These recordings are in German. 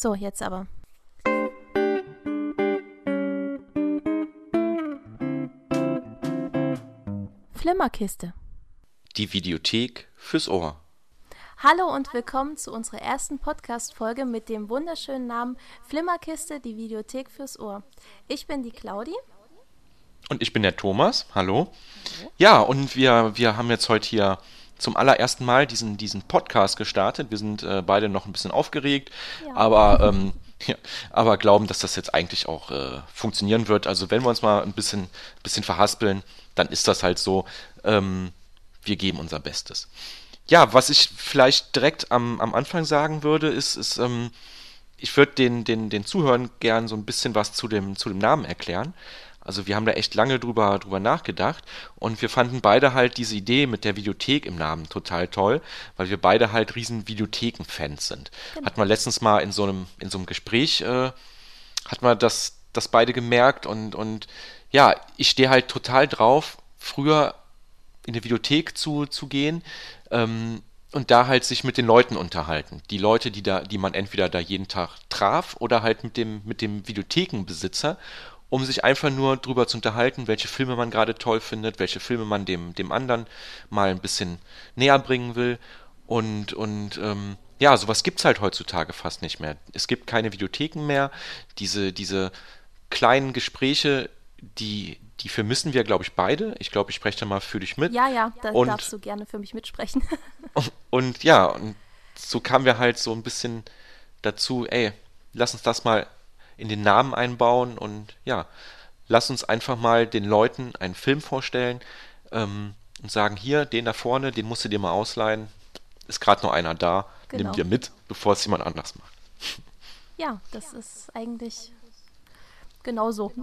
So, jetzt aber. Flimmerkiste. Die Videothek fürs Ohr. Hallo und willkommen zu unserer ersten Podcast-Folge mit dem wunderschönen Namen Flimmerkiste, die Videothek fürs Ohr. Ich bin die Claudi. Und ich bin der Thomas. Hallo. Ja, und wir, wir haben jetzt heute hier zum allerersten Mal diesen, diesen Podcast gestartet. Wir sind äh, beide noch ein bisschen aufgeregt, ja. aber, ähm, ja, aber glauben, dass das jetzt eigentlich auch äh, funktionieren wird. Also wenn wir uns mal ein bisschen, bisschen verhaspeln, dann ist das halt so. Ähm, wir geben unser Bestes. Ja, was ich vielleicht direkt am, am Anfang sagen würde, ist, ist ähm, ich würde den, den, den Zuhörern gern so ein bisschen was zu dem, zu dem Namen erklären. Also wir haben da echt lange drüber, drüber nachgedacht und wir fanden beide halt diese Idee mit der Videothek im Namen total toll, weil wir beide halt riesen Videotheken-Fans sind. Genau. Hat man letztens mal in so einem, in so einem Gespräch, äh, hat man das, das beide gemerkt und, und ja, ich stehe halt total drauf, früher in die Videothek zu, zu gehen, ähm, und da halt sich mit den Leuten unterhalten. Die Leute, die da, die man entweder da jeden Tag traf oder halt mit dem, mit dem Videothekenbesitzer um sich einfach nur drüber zu unterhalten, welche Filme man gerade toll findet, welche Filme man dem, dem anderen mal ein bisschen näher bringen will. Und, und ähm, ja, sowas gibt es halt heutzutage fast nicht mehr. Es gibt keine Videotheken mehr. Diese, diese kleinen Gespräche, die, die vermissen wir, glaube ich, beide. Ich glaube, ich spreche da mal für dich mit. Ja, ja, da und, darfst du gerne für mich mitsprechen. und, und ja, und so kamen wir halt so ein bisschen dazu, ey, lass uns das mal in den Namen einbauen und ja, lass uns einfach mal den Leuten einen Film vorstellen ähm, und sagen, hier, den da vorne, den musst du dir mal ausleihen. Ist gerade noch einer da, genau. nimm dir mit, bevor es jemand anders macht. Ja, das ist eigentlich genau so.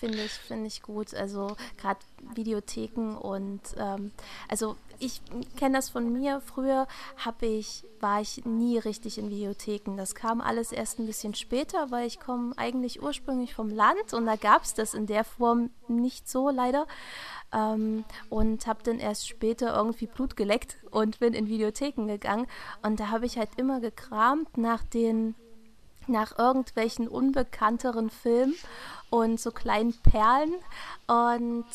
Finde ich, finde ich gut. Also gerade Videotheken und ähm, also ich kenne das von mir. Früher habe ich, war ich nie richtig in Videotheken. Das kam alles erst ein bisschen später, weil ich komme eigentlich ursprünglich vom Land und da gab es das in der Form nicht so leider. Ähm, und habe dann erst später irgendwie Blut geleckt und bin in Videotheken gegangen. Und da habe ich halt immer gekramt nach den nach irgendwelchen unbekannteren Filmen und so kleinen Perlen. Und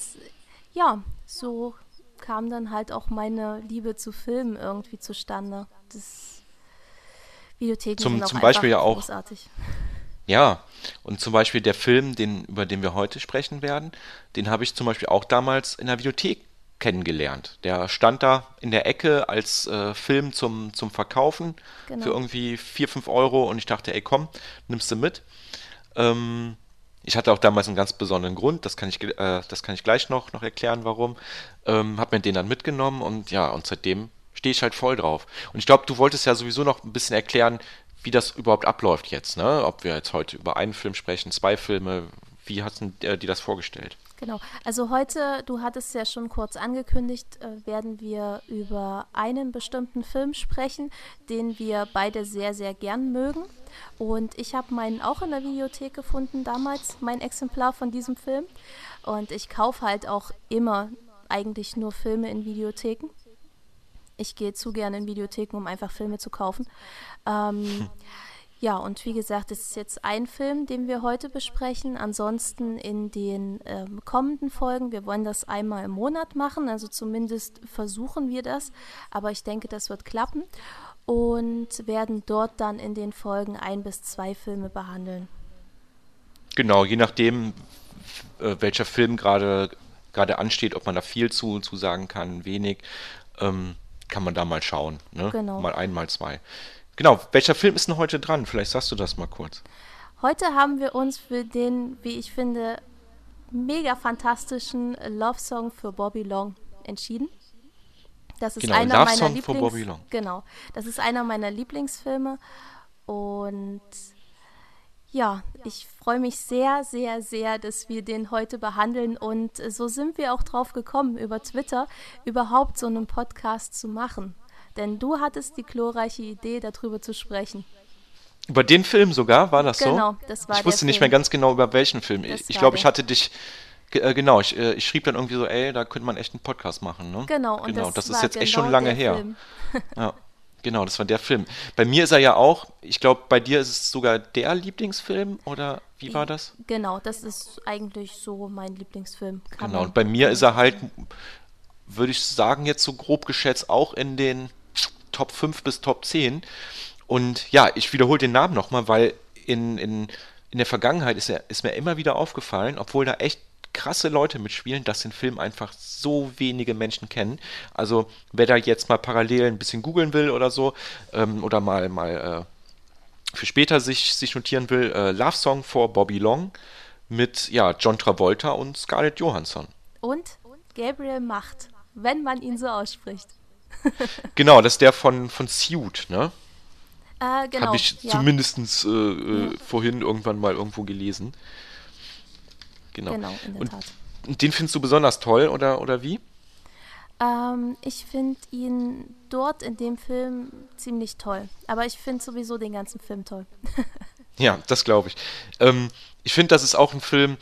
ja, so kam dann halt auch meine Liebe zu Filmen irgendwie zustande. Das Videotheken zum, sind auch zum Beispiel ja auch großartig. Ja, und zum Beispiel der Film, den, über den wir heute sprechen werden, den habe ich zum Beispiel auch damals in der Videothek kennengelernt. Der stand da in der Ecke als äh, Film zum, zum Verkaufen genau. für irgendwie 4, 5 Euro und ich dachte, ey komm, nimmst du mit. Ähm, ich hatte auch damals einen ganz besonderen Grund, das kann ich, äh, das kann ich gleich noch, noch erklären, warum. Ähm, hab mir den dann mitgenommen und ja, und seitdem stehe ich halt voll drauf. Und ich glaube, du wolltest ja sowieso noch ein bisschen erklären, wie das überhaupt abläuft jetzt, ne? Ob wir jetzt heute über einen Film sprechen, zwei Filme, wie hast du dir das vorgestellt? Genau. Also heute, du hattest ja schon kurz angekündigt, äh, werden wir über einen bestimmten Film sprechen, den wir beide sehr, sehr gern mögen. Und ich habe meinen auch in der Videothek gefunden damals, mein Exemplar von diesem Film. Und ich kaufe halt auch immer eigentlich nur Filme in Videotheken. Ich gehe zu gerne in Videotheken, um einfach Filme zu kaufen. Ähm, Ja, und wie gesagt, es ist jetzt ein Film, den wir heute besprechen. Ansonsten in den ähm, kommenden Folgen, wir wollen das einmal im Monat machen, also zumindest versuchen wir das, aber ich denke, das wird klappen und werden dort dann in den Folgen ein bis zwei Filme behandeln. Genau, je nachdem, äh, welcher Film gerade gerade ansteht, ob man da viel zu, zu sagen kann, wenig, ähm, kann man da mal schauen. Ne? Genau. Mal ein, mal zwei. Genau, welcher Film ist denn heute dran? Vielleicht sagst du das mal kurz. Heute haben wir uns für den, wie ich finde, mega fantastischen Love Song für Bobby Long entschieden. Das ist genau, einer Love meiner Song Lieblings Bobby Long. Genau, das ist einer meiner Lieblingsfilme und ja, ich freue mich sehr, sehr, sehr, dass wir den heute behandeln und so sind wir auch drauf gekommen, über Twitter überhaupt so einen Podcast zu machen. Denn du hattest die glorreiche Idee, darüber zu sprechen. Über den Film sogar, war das genau, so? Genau, das war Ich wusste nicht Film. mehr ganz genau, über welchen Film. Das ich glaube, ich hatte dich. Äh, genau, ich, äh, ich, schrieb dann irgendwie so, ey, da könnte man echt einen Podcast machen, ne? Genau, und genau, das, das ist jetzt genau echt schon lange her. ja. Genau, das war der Film. Bei mir ist er ja auch, ich glaube, bei dir ist es sogar der Lieblingsfilm oder wie war das? Genau, das ist eigentlich so mein Lieblingsfilm. Kann genau, und bei mir ist er halt, würde ich sagen, jetzt so grob geschätzt auch in den Top 5 bis Top 10. Und ja, ich wiederhole den Namen nochmal, weil in, in, in der Vergangenheit ist, er, ist mir immer wieder aufgefallen, obwohl da echt krasse Leute mitspielen, dass den Film einfach so wenige Menschen kennen. Also wer da jetzt mal parallel ein bisschen googeln will oder so, ähm, oder mal, mal äh, für später sich, sich notieren will, äh, Love Song for Bobby Long mit ja, John Travolta und Scarlett Johansson. Und Gabriel Macht, wenn man ihn so ausspricht. genau, das ist der von, von Suit, ne? Äh, genau. Habe ich ja. zumindest äh, äh, ja. vorhin irgendwann mal irgendwo gelesen. Genau. Genau, in der und, Tat. Und den findest du besonders toll oder, oder wie? Ähm, ich finde ihn dort in dem Film ziemlich toll. Aber ich finde sowieso den ganzen Film toll. ja, das glaube ich. Ähm, ich finde, das ist auch ein Film,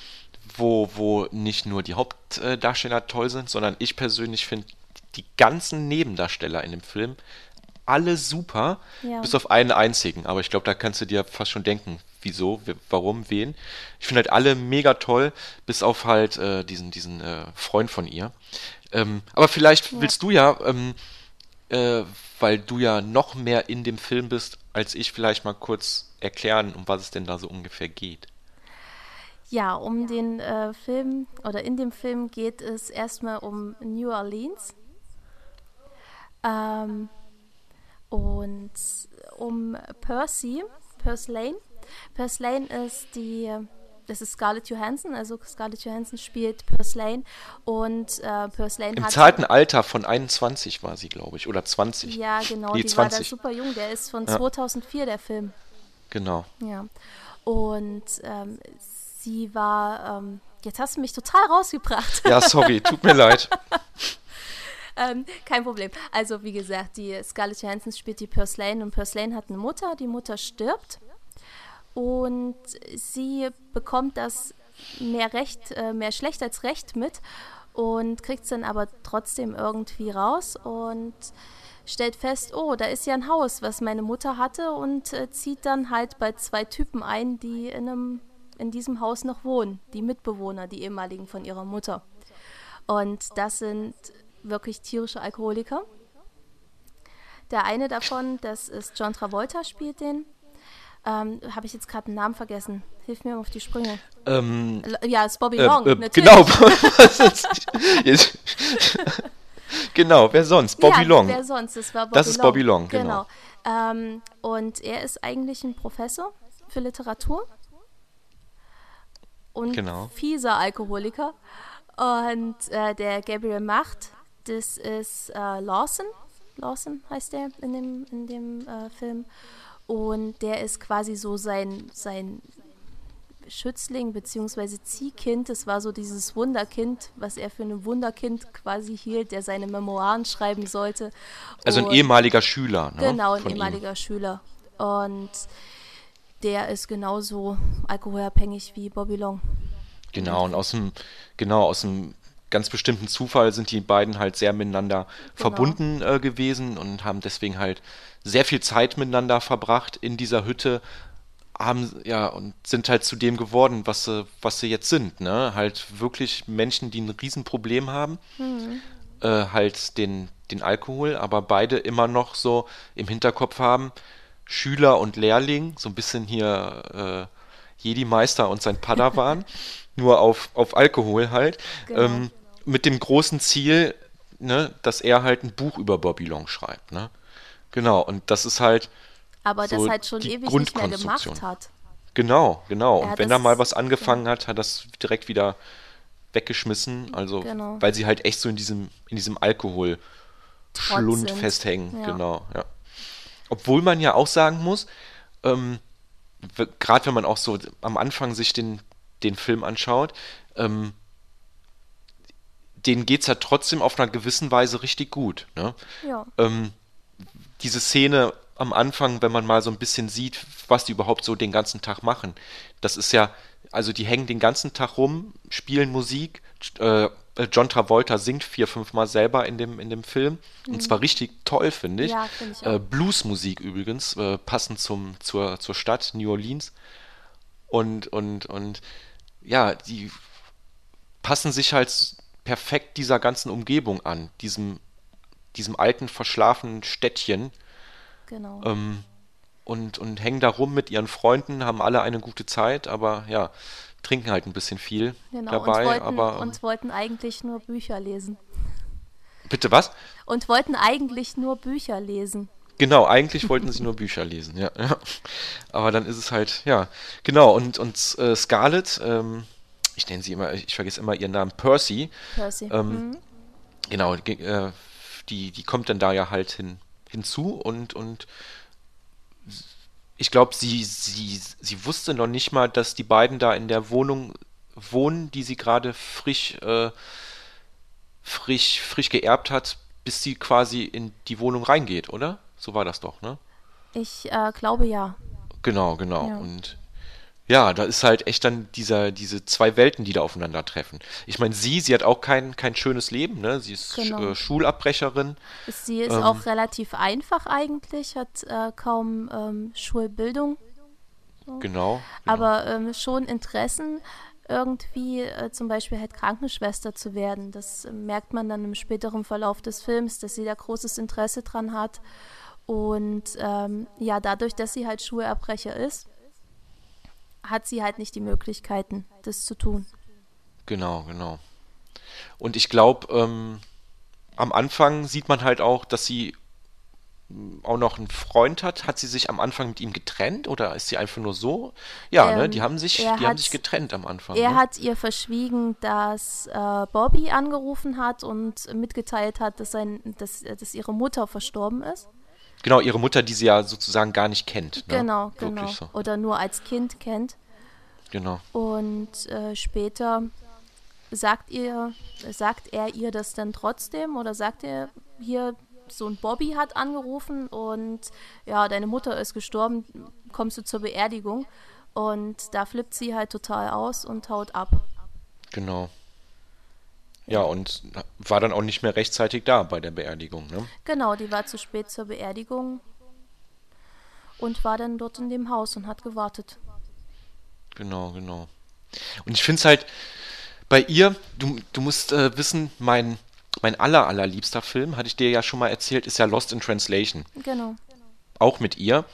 wo, wo nicht nur die Hauptdarsteller toll sind, sondern ich persönlich finde die ganzen Nebendarsteller in dem Film alle super, ja. bis auf einen einzigen. Aber ich glaube, da kannst du dir fast schon denken, wieso, warum, wen. Ich finde halt alle mega toll, bis auf halt äh, diesen, diesen äh, Freund von ihr. Ähm, aber vielleicht ja. willst du ja, ähm, äh, weil du ja noch mehr in dem Film bist, als ich, vielleicht mal kurz erklären, um was es denn da so ungefähr geht. Ja, um den äh, Film oder in dem Film geht es erstmal um New Orleans. Ähm, und um Percy, Percy Lane. Percy Lane ist die, das ist Scarlett Johansson, also Scarlett Johansson spielt Percy Lane und äh, Percy Lane Im hat... Im zarten Alter von 21 war sie, glaube ich, oder 20. Ja, genau, nee, die 20. war da super jung, der ist von ja. 2004, der Film. Genau. Ja, und ähm, sie war, ähm, jetzt hast du mich total rausgebracht. Ja, sorry, tut mir leid. ähm, kein Problem. Also, wie gesagt, die Scarlett Johansson spielt die Purslane und Purslane hat eine Mutter. Die Mutter stirbt und sie bekommt das mehr recht, äh, mehr schlecht als recht mit und kriegt es dann aber trotzdem irgendwie raus und stellt fest, oh, da ist ja ein Haus, was meine Mutter hatte und äh, zieht dann halt bei zwei Typen ein, die in, einem, in diesem Haus noch wohnen, die Mitbewohner, die ehemaligen von ihrer Mutter. Und das sind wirklich tierische Alkoholiker. Der eine davon, das ist John Travolta, spielt den. Ähm, Habe ich jetzt gerade den Namen vergessen. Hilf mir auf die Sprünge. Ähm, ja, es ist Bobby äh, Long, äh, natürlich. Genau. genau, wer sonst? Bobby ja, Long. Wer sonst? Das war Bobby Das ist Long. Bobby Long, genau. genau. Ähm, und er ist eigentlich ein Professor für Literatur und genau. fieser Alkoholiker. Und äh, der Gabriel Macht, das ist äh, Lawson. Lawson heißt der in dem, in dem äh, Film. Und der ist quasi so sein, sein Schützling bzw. Ziehkind. Das war so dieses Wunderkind, was er für ein Wunderkind quasi hielt, der seine Memoiren schreiben sollte. Also ein ehemaliger Schüler. Ne, genau, ein ehemaliger ihm. Schüler. Und der ist genauso alkoholabhängig wie Bobby Long. Genau, und aus dem, genau, aus dem ganz bestimmten Zufall sind die beiden halt sehr miteinander genau. verbunden äh, gewesen und haben deswegen halt sehr viel Zeit miteinander verbracht in dieser Hütte, haben ja und sind halt zu dem geworden, was sie, was sie jetzt sind, ne? Halt wirklich Menschen, die ein Riesenproblem haben, mhm. äh, halt den, den Alkohol, aber beide immer noch so im Hinterkopf haben, Schüler und Lehrling, so ein bisschen hier äh, Jedi-Meister und sein Padawan, nur auf, auf Alkohol halt. Genau. Ähm, mit dem großen Ziel, ne, dass er halt ein Buch über Babylon schreibt, ne? Genau, und das ist halt. Aber so das halt schon ewig nicht mehr gemacht hat. Genau, genau. Und wenn er mal was angefangen ja. hat, hat das direkt wieder weggeschmissen. Also, genau. weil sie halt echt so in diesem, in diesem Alkohol Schlund festhängen. Ja. Genau, ja. Obwohl man ja auch sagen muss, ähm, gerade wenn man auch so am Anfang sich den, den Film anschaut, ähm, denen geht es ja trotzdem auf einer gewissen Weise richtig gut. Ne? Ja. Ähm, diese Szene am Anfang, wenn man mal so ein bisschen sieht, was die überhaupt so den ganzen Tag machen, das ist ja, also die hängen den ganzen Tag rum, spielen Musik, äh, John Travolta singt vier, fünf Mal selber in dem, in dem Film. Mhm. Und zwar richtig toll, finde ich. Ja, finde ich. Äh, Bluesmusik übrigens, äh, passend zum, zur, zur Stadt New Orleans. Und, und, und ja, die passen sich halt perfekt dieser ganzen Umgebung an, diesem, diesem alten, verschlafenen Städtchen. Genau. Ähm, und, und hängen da rum mit ihren Freunden, haben alle eine gute Zeit, aber ja, trinken halt ein bisschen viel genau, dabei. Und wollten, aber, ähm, und wollten eigentlich nur Bücher lesen. Bitte was? Und wollten eigentlich nur Bücher lesen. Genau, eigentlich wollten sie nur Bücher lesen, ja, ja. Aber dann ist es halt, ja, genau. Und, und äh, Scarlett, ähm, ich nenne sie immer, ich vergesse immer ihren Namen, Percy. Percy. Ähm, mhm. Genau, äh, die, die kommt dann da ja halt hin, hinzu und, und ich glaube, sie, sie, sie wusste noch nicht mal, dass die beiden da in der Wohnung wohnen, die sie gerade frisch, äh, frisch, frisch geerbt hat, bis sie quasi in die Wohnung reingeht, oder? So war das doch, ne? Ich äh, glaube ja. Genau, genau. Ja. Und ja, da ist halt echt dann dieser, diese zwei Welten, die da aufeinandertreffen. Ich meine, sie, sie hat auch kein, kein schönes Leben, ne? Sie ist genau. äh, Schulabbrecherin. Sie ist ähm, auch relativ einfach eigentlich, hat äh, kaum ähm, Schulbildung. So. Genau, genau, Aber ähm, schon Interessen, irgendwie äh, zum Beispiel halt Krankenschwester zu werden. Das merkt man dann im späteren Verlauf des Films, dass sie da großes Interesse dran hat. Und ähm, ja, dadurch, dass sie halt Schulabbrecher ist, hat sie halt nicht die Möglichkeiten, das zu tun. Genau, genau. Und ich glaube, ähm, am Anfang sieht man halt auch, dass sie mm, auch noch einen Freund hat. Hat sie sich am Anfang mit ihm getrennt oder ist sie einfach nur so? Ja, ähm, ne, die haben sich, die hat, haben sich getrennt am Anfang. Er ne? hat ihr verschwiegen, dass äh, Bobby angerufen hat und mitgeteilt hat, dass, sein, dass, dass ihre Mutter verstorben ist. Genau, ihre Mutter, die sie ja sozusagen gar nicht kennt. Ne? Genau, genau. So. Oder nur als Kind kennt. Genau. Und äh, später sagt ihr, sagt er ihr das dann trotzdem oder sagt er hier, so ein Bobby hat angerufen und ja, deine Mutter ist gestorben, kommst du zur Beerdigung? Und da flippt sie halt total aus und haut ab. Genau. Ja, und war dann auch nicht mehr rechtzeitig da bei der Beerdigung, ne? Genau, die war zu spät zur Beerdigung und war dann dort in dem Haus und hat gewartet. Genau, genau. Und ich finde es halt bei ihr, du, du musst äh, wissen, mein, mein aller, allerliebster Film, hatte ich dir ja schon mal erzählt, ist ja Lost in Translation. Genau. Auch mit ihr.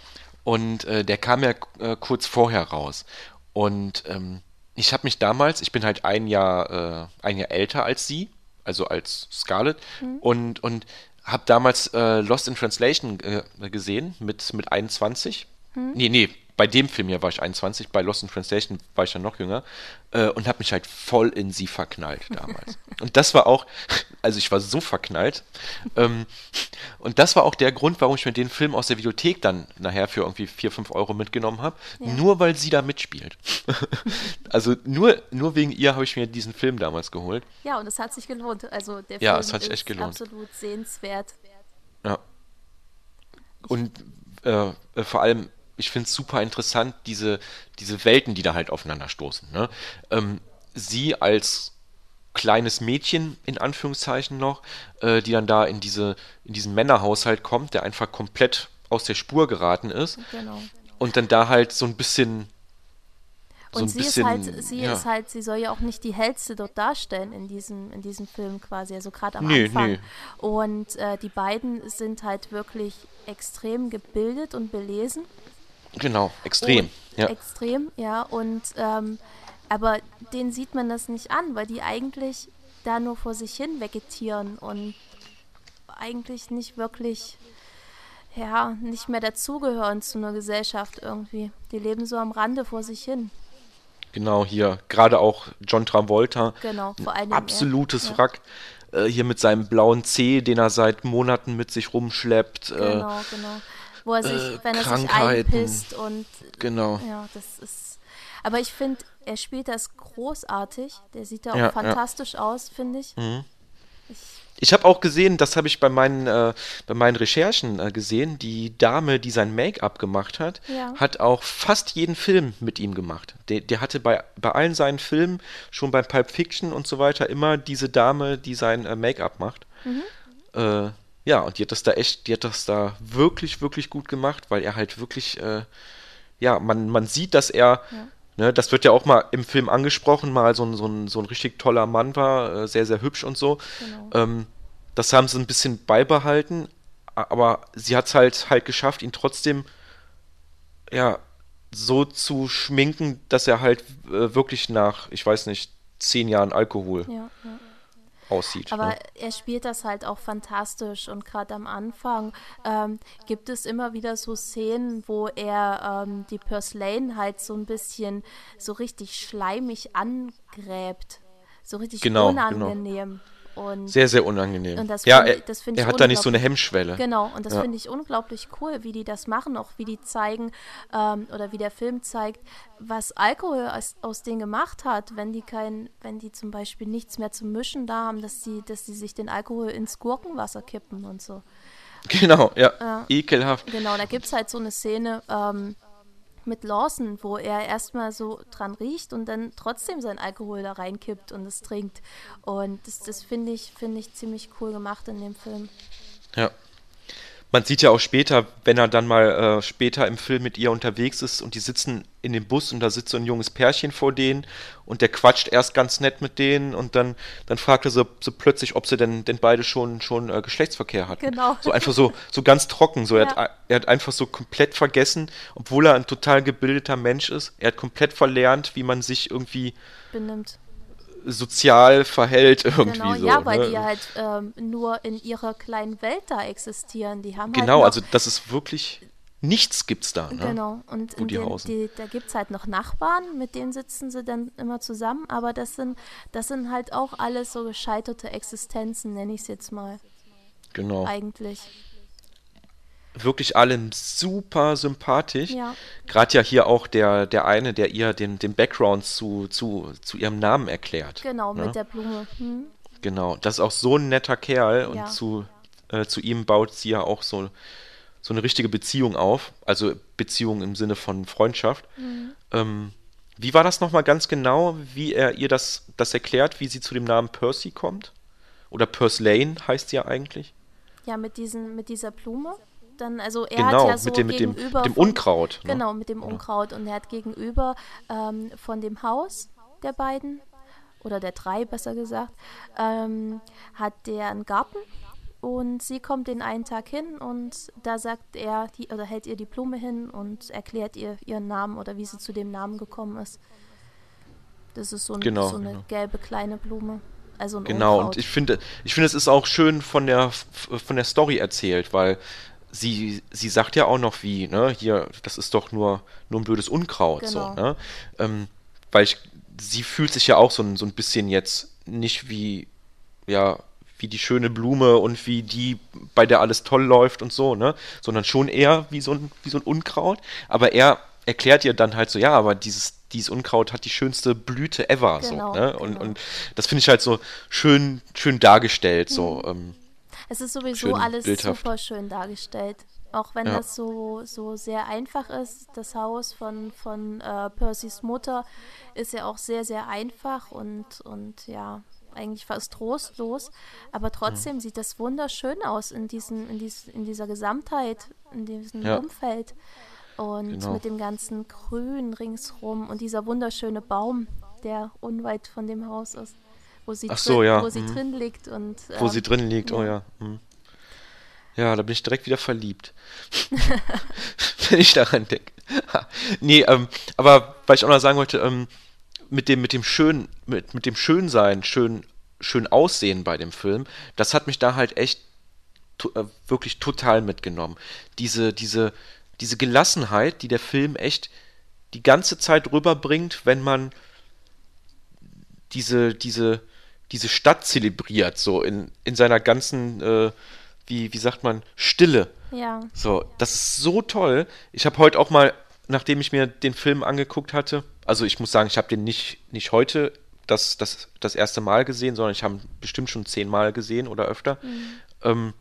Und äh, der kam ja äh, kurz vorher raus. Und ähm, ich habe mich damals, ich bin halt ein Jahr, äh, ein Jahr älter als sie, also als Scarlett, mhm. und, und habe damals äh, Lost in Translation äh, gesehen mit, mit 21. Mhm. Nee, nee, bei dem Film hier war ich 21, bei Lost in Translation war ich ja noch jünger äh, und habe mich halt voll in sie verknallt damals. und das war auch, also ich war so verknallt. Ähm, und das war auch der Grund, warum ich mir den Film aus der Videothek dann nachher für irgendwie 4, 5 Euro mitgenommen habe. Ja. Nur weil sie da mitspielt. also nur, nur wegen ihr habe ich mir diesen Film damals geholt. Ja, und es hat sich gelohnt. Also der ja, Film es hat sich echt gelohnt. absolut sehenswert. Ja. Und äh, äh vor allem ich finde es super interessant, diese, diese Welten, die da halt aufeinander stoßen. Ne? Ähm, sie als kleines Mädchen, in Anführungszeichen noch, äh, die dann da in, diese, in diesen Männerhaushalt kommt, der einfach komplett aus der Spur geraten ist. Genau. Und dann da halt so ein bisschen. So und sie bisschen, ist halt, sie ja. ist halt, sie soll ja auch nicht die hellste dort darstellen in diesem, in diesem Film quasi, also gerade am nee, Anfang. Nee. Und äh, die beiden sind halt wirklich extrem gebildet und belesen. Genau, extrem. Und, ja. Extrem, ja. Und ähm, aber denen sieht man das nicht an, weil die eigentlich da nur vor sich hin vegetieren und eigentlich nicht wirklich, ja, nicht mehr dazugehören zu einer Gesellschaft irgendwie. Die leben so am Rande vor sich hin. Genau, hier, gerade auch John Travolta. Genau, vor allem. Absolutes ja. Wrack. Äh, hier mit seinem blauen Zeh, den er seit Monaten mit sich rumschleppt. Genau, äh, genau wo er sich, äh, wenn er sich einpisst und genau. Ja, das ist. Aber ich finde, er spielt das großartig. Der sieht da auch ja, fantastisch ja. aus, finde ich. Mhm. ich. Ich habe auch gesehen, das habe ich bei meinen, äh, bei meinen Recherchen äh, gesehen, die Dame, die sein Make-up gemacht hat, Ja. hat auch fast jeden Film mit ihm gemacht. Der, der hatte bei, bei allen seinen Filmen, schon bei Pulp Fiction und so weiter, immer diese Dame, die sein äh, Make-up macht. Äh, ja, und die hat das da echt, die hat das da wirklich, wirklich gut gemacht, weil er halt wirklich, äh, ja, man, man sieht, dass er, ne, das wird ja auch mal im Film angesprochen, mal so ein, so ein, so ein richtig toller Mann war, äh, sehr, sehr hübsch und so. Genau. Ähm, das haben sie ein bisschen beibehalten, aber sie hat es halt, halt geschafft, ihn trotzdem, ja, so zu schminken, dass er halt äh, wirklich nach, ich weiß nicht, zehn Jahren Alkohol Ja, ja. Aussieht. Aber ne? er spielt das halt auch fantastisch und gerade am Anfang ähm, gibt es immer wieder so Szenen, wo er ähm, die Purslane halt so ein bisschen so richtig schleimig angräbt. So richtig Genau, genau. Und Sehr, sehr unangenehm. Und das ja, find er, das find er hat da nicht so eine Hemmschwelle. Genau, und das Ja. finde ich unglaublich cool, wie die das machen, auch wie die zeigen ähm, oder wie der Film zeigt, was Alkohol aus, aus denen gemacht hat, wenn die kein, wenn die zum Beispiel nichts mehr zum Mischen da haben, dass die, dass die sich den Alkohol ins Gurkenwasser kippen und so. Genau, ja. Ja. Ekelhaft. Genau, da gibt es halt so eine Szene ähm, mit Lawson, wo er erstmal so dran riecht und dann trotzdem sein Alkohol da reinkippt und es trinkt. Und das, das finde ich, finde ich ziemlich cool gemacht in dem Film. Ja. Man sieht ja auch später, wenn er dann mal äh, später im Film mit ihr unterwegs ist und die sitzen in dem Bus und da sitzt so ein junges Pärchen vor denen und der quatscht erst ganz nett mit denen und dann, dann fragt er so, so plötzlich, ob sie denn, denn beide schon, schon äh, Geschlechtsverkehr hatten. Genau. So einfach so, so ganz trocken. So, er, Ja. hat, er hat einfach so komplett vergessen, obwohl er ein total gebildeter Mensch ist. Er hat komplett verlernt, wie man sich irgendwie Benimmt. Sozial verhält irgendwie Genau, so. ja, weil ne? die halt ähm, nur in ihrer kleinen Welt da existieren. Die haben halt Genau, noch, also das ist wirklich nichts gibt's da. Ne? Genau, und den, die, da gibt es halt noch Nachbarn, mit denen sitzen sie dann immer zusammen, aber das sind, das sind halt auch alles so gescheiterte Existenzen, nenne ich es jetzt mal, Genau. eigentlich. Wirklich allem super sympathisch. Ja. Gerade ja hier auch der, der eine, der ihr den, den Background zu, zu, zu ihrem Namen erklärt. Genau, ne? mit der Blume. Hm? Genau. Das ist auch so ein netter Kerl und Ja. zu, äh, zu ihm baut sie ja auch so, so eine richtige Beziehung auf. Also Beziehung im Sinne von Freundschaft. Mhm. Ähm, wie war das nochmal ganz genau, wie er ihr das, das erklärt, wie sie zu dem Namen Percy kommt? Oder Purslane heißt sie ja eigentlich. Ja, mit, diesen, mit dieser Blume. Dann, also er Genau, hat ja so mit dem, mit dem, gegenüber dem von- Unkraut. ne? Genau, mit dem Unkraut. Und er hat gegenüber ähm, von dem Haus der beiden, oder der drei besser gesagt, ähm, hat der einen Garten. Und sie kommt den einen Tag hin und da sagt er, die, oder hält ihr die Blume hin und erklärt ihr ihren Namen oder wie sie zu dem Namen gekommen ist. Das ist so, ein, Genau, so eine genau. gelbe kleine Blume. Also Genau, Unkraut. und ich finde, ich finde, es ist auch schön von der, von der Story erzählt, weil sie, sie sagt ja auch noch wie, ne, hier, das ist doch nur, nur ein blödes Unkraut, so, Genau. ne? Ähm, weil ich, sie fühlt sich ja auch so ein, so ein bisschen jetzt nicht wie, ja, wie die schöne Blume und wie die, bei der alles toll läuft und so, ne? Sondern schon eher wie so ein, wie so ein Unkraut. Aber er erklärt ihr dann halt so, ja, aber dieses, dieses Unkraut hat die schönste Blüte ever, Genau, so, ne? Und, genau. und das finde ich halt so schön, schön dargestellt, so, Mhm. ähm, Es ist sowieso Schön alles bildhaft. super schön dargestellt. Auch wenn Ja. das so, so sehr einfach ist. Das Haus von, von äh, Percys Mutter ist ja auch sehr, sehr einfach und, und ja, eigentlich fast trostlos. Aber trotzdem sieht das wunderschön aus in, diesen, in, dies, in dieser Gesamtheit, in diesem Ja. Umfeld. Und Genau. mit dem ganzen Grün ringsrum und dieser wunderschöne Baum, der unweit von dem Haus ist. Wo sie, Ach so, drin, ja, wo sie mhm. drin liegt und wo ähm, sie drin liegt, oh ja. ja. hm. Ja, da bin ich direkt wieder verliebt. Wenn ich daran denke. nee, ähm, aber weil ich auch noch sagen wollte, ähm, mit dem, mit dem schön, mit, mit dem Schönsein, schön, schön Aussehen bei dem Film, das hat mich da halt echt to äh, wirklich total mitgenommen. Diese, diese, diese Gelassenheit, die der Film echt die ganze Zeit rüberbringt, wenn man diese, diese, diese Stadt zelebriert, so in, in seiner ganzen, äh, wie, wie sagt man, Stille. Ja, So, das ist so toll. Ich habe heute auch mal, nachdem ich mir den Film angeguckt hatte, also ich muss sagen, ich habe den nicht, nicht heute das, das, das erste Mal gesehen, sondern ich habe bestimmt schon zehnmal gesehen oder öfter. Mhm. Ähm,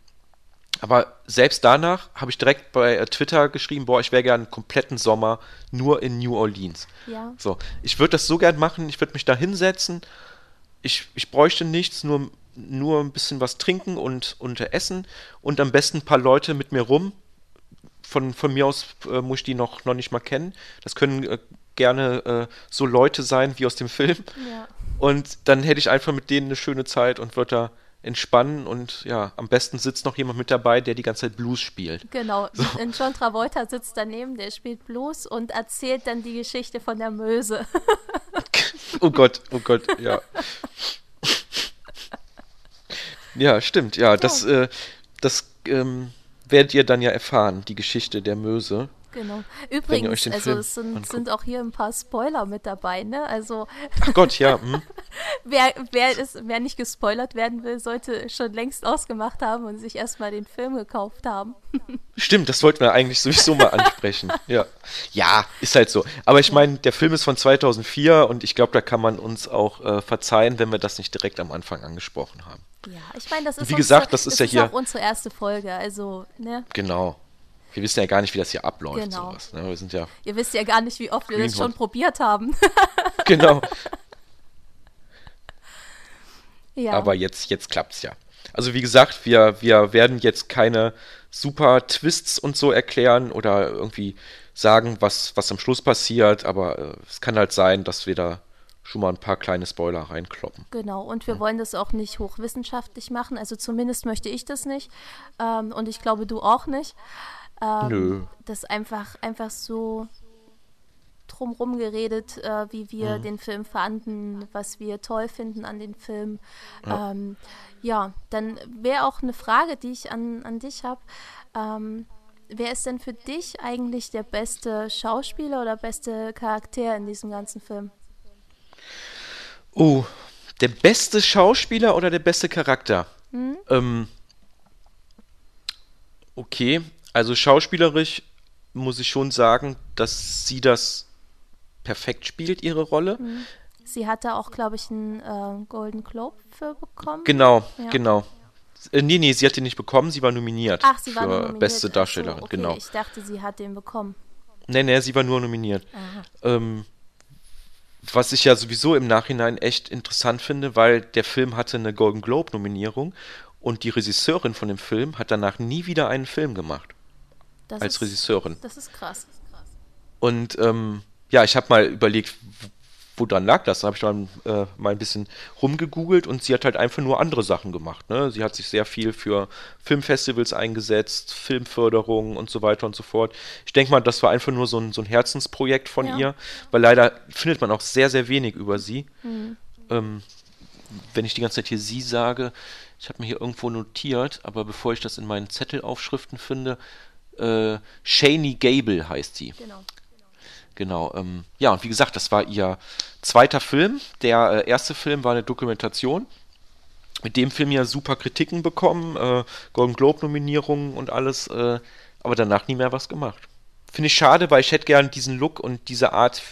aber selbst danach habe ich direkt bei äh, Twitter geschrieben, boah, ich wäre gern einen kompletten Sommer nur in New Orleans. Ja. So, ich würde das so gern machen, ich würde mich da hinsetzen. Ich, ich bräuchte nichts, nur, nur ein bisschen was trinken und, und essen und am besten ein paar Leute mit mir rum. Von, von mir aus äh, muss ich die noch, noch nicht mal kennen. Das können äh, gerne äh, so Leute sein wie aus dem Film. Ja. Und dann hätte ich einfach mit denen eine schöne Zeit und würde da entspannen und ja, am besten sitzt noch jemand mit dabei, der die ganze Zeit Blues spielt. Genau, so. und John Travolta sitzt daneben, der spielt Blues und erzählt dann die Geschichte von der Möse. oh Gott, oh Gott, ja. ja, stimmt, ja, das, äh, das ähm, werdet ihr dann ja erfahren, die Geschichte der Möse. Genau. Übrigens, also es sind, sind, auch hier ein paar Spoiler mit dabei, ne? Also. Ach Gott, ja. Hm. wer, wer, ist, wer nicht gespoilert werden will, sollte schon längst ausgemacht haben und sich erstmal den Film gekauft haben. Stimmt, das wollten wir eigentlich sowieso mal ansprechen. ja. Ja, ist halt so. Aber ich meine, der Film ist von 2004 und ich glaube, da kann man uns auch äh, verzeihen, wenn wir das nicht direkt am Anfang angesprochen haben. Ja, ich meine, das ist, wie gesagt, das ist das ja ist hier auch unsere erste Folge, also, ne? Genau wir wissen ja gar nicht, wie das hier abläuft. Genau. Sowas, ne? Wir sind ja Ihr wisst ja gar nicht, wie oft wir das schon probiert haben. genau. ja. Aber jetzt, jetzt klappt es ja. Also wie gesagt, wir, wir werden jetzt keine super Twists und so erklären oder irgendwie sagen, was, was am Schluss passiert, aber äh, es kann halt sein, dass wir da schon mal ein paar kleine Spoiler reinkloppen. Genau, und wir ja. wollen das auch nicht hochwissenschaftlich machen, also zumindest möchte ich das nicht ähm, und ich glaube du auch nicht. Ähm, Nö. Das einfach, einfach so drumherum geredet, äh, wie wir mhm. den Film fanden, was wir toll finden an den Film. Ja, ähm, ja dann wäre auch eine Frage, die ich an, an dich habe. Ähm, wer ist denn für dich eigentlich der beste Schauspieler oder beste Charakter in diesem ganzen Film? Oh, der beste Schauspieler oder der beste Charakter? Mhm. Ähm, okay, also schauspielerisch muss ich schon sagen, dass sie das perfekt spielt, ihre Rolle. Mhm. Sie hatte auch, glaube ich, einen äh, Golden Globe für bekommen. Genau, ja. genau. Äh, nee, nee, sie hat den nicht bekommen, sie war nominiert Ach, sie für war nominiert. beste Darstellerin, so, okay. genau. Ich dachte, sie hat den bekommen. Nee, nee, sie war nur nominiert. Ähm, was ich ja sowieso im Nachhinein echt interessant finde, weil der Film hatte eine Golden Globe-Nominierung und die Regisseurin von dem Film hat danach nie wieder einen Film gemacht. Das als ist, Regisseurin. Das ist krass. Und ähm, ja, ich habe mal überlegt, woran lag das? Da habe ich dann äh, mal ein bisschen rumgegoogelt und sie hat halt einfach nur andere Sachen gemacht. Ne? Sie hat sich sehr viel für Filmfestivals eingesetzt, Filmförderung und so weiter und so fort. Ich denke mal, das war einfach nur so ein, so ein Herzensprojekt von ja. ihr, weil leider findet man auch sehr, sehr wenig über sie. Mhm. Ähm, wenn ich die ganze Zeit hier sie sage, ich habe mir hier irgendwo notiert, aber bevor ich das in meinen Zettelaufschriften finde, äh, Shaney Gable heißt sie. Genau. Genau. Ähm, ja, und wie gesagt, das war ihr zweiter Film. Der äh, erste Film war eine Dokumentation. Mit dem Film ja super Kritiken bekommen, äh, Golden Globe-Nominierungen und alles, äh, aber danach nie mehr was gemacht. Finde ich schade, weil ich hätte gern diesen Look und diese Art,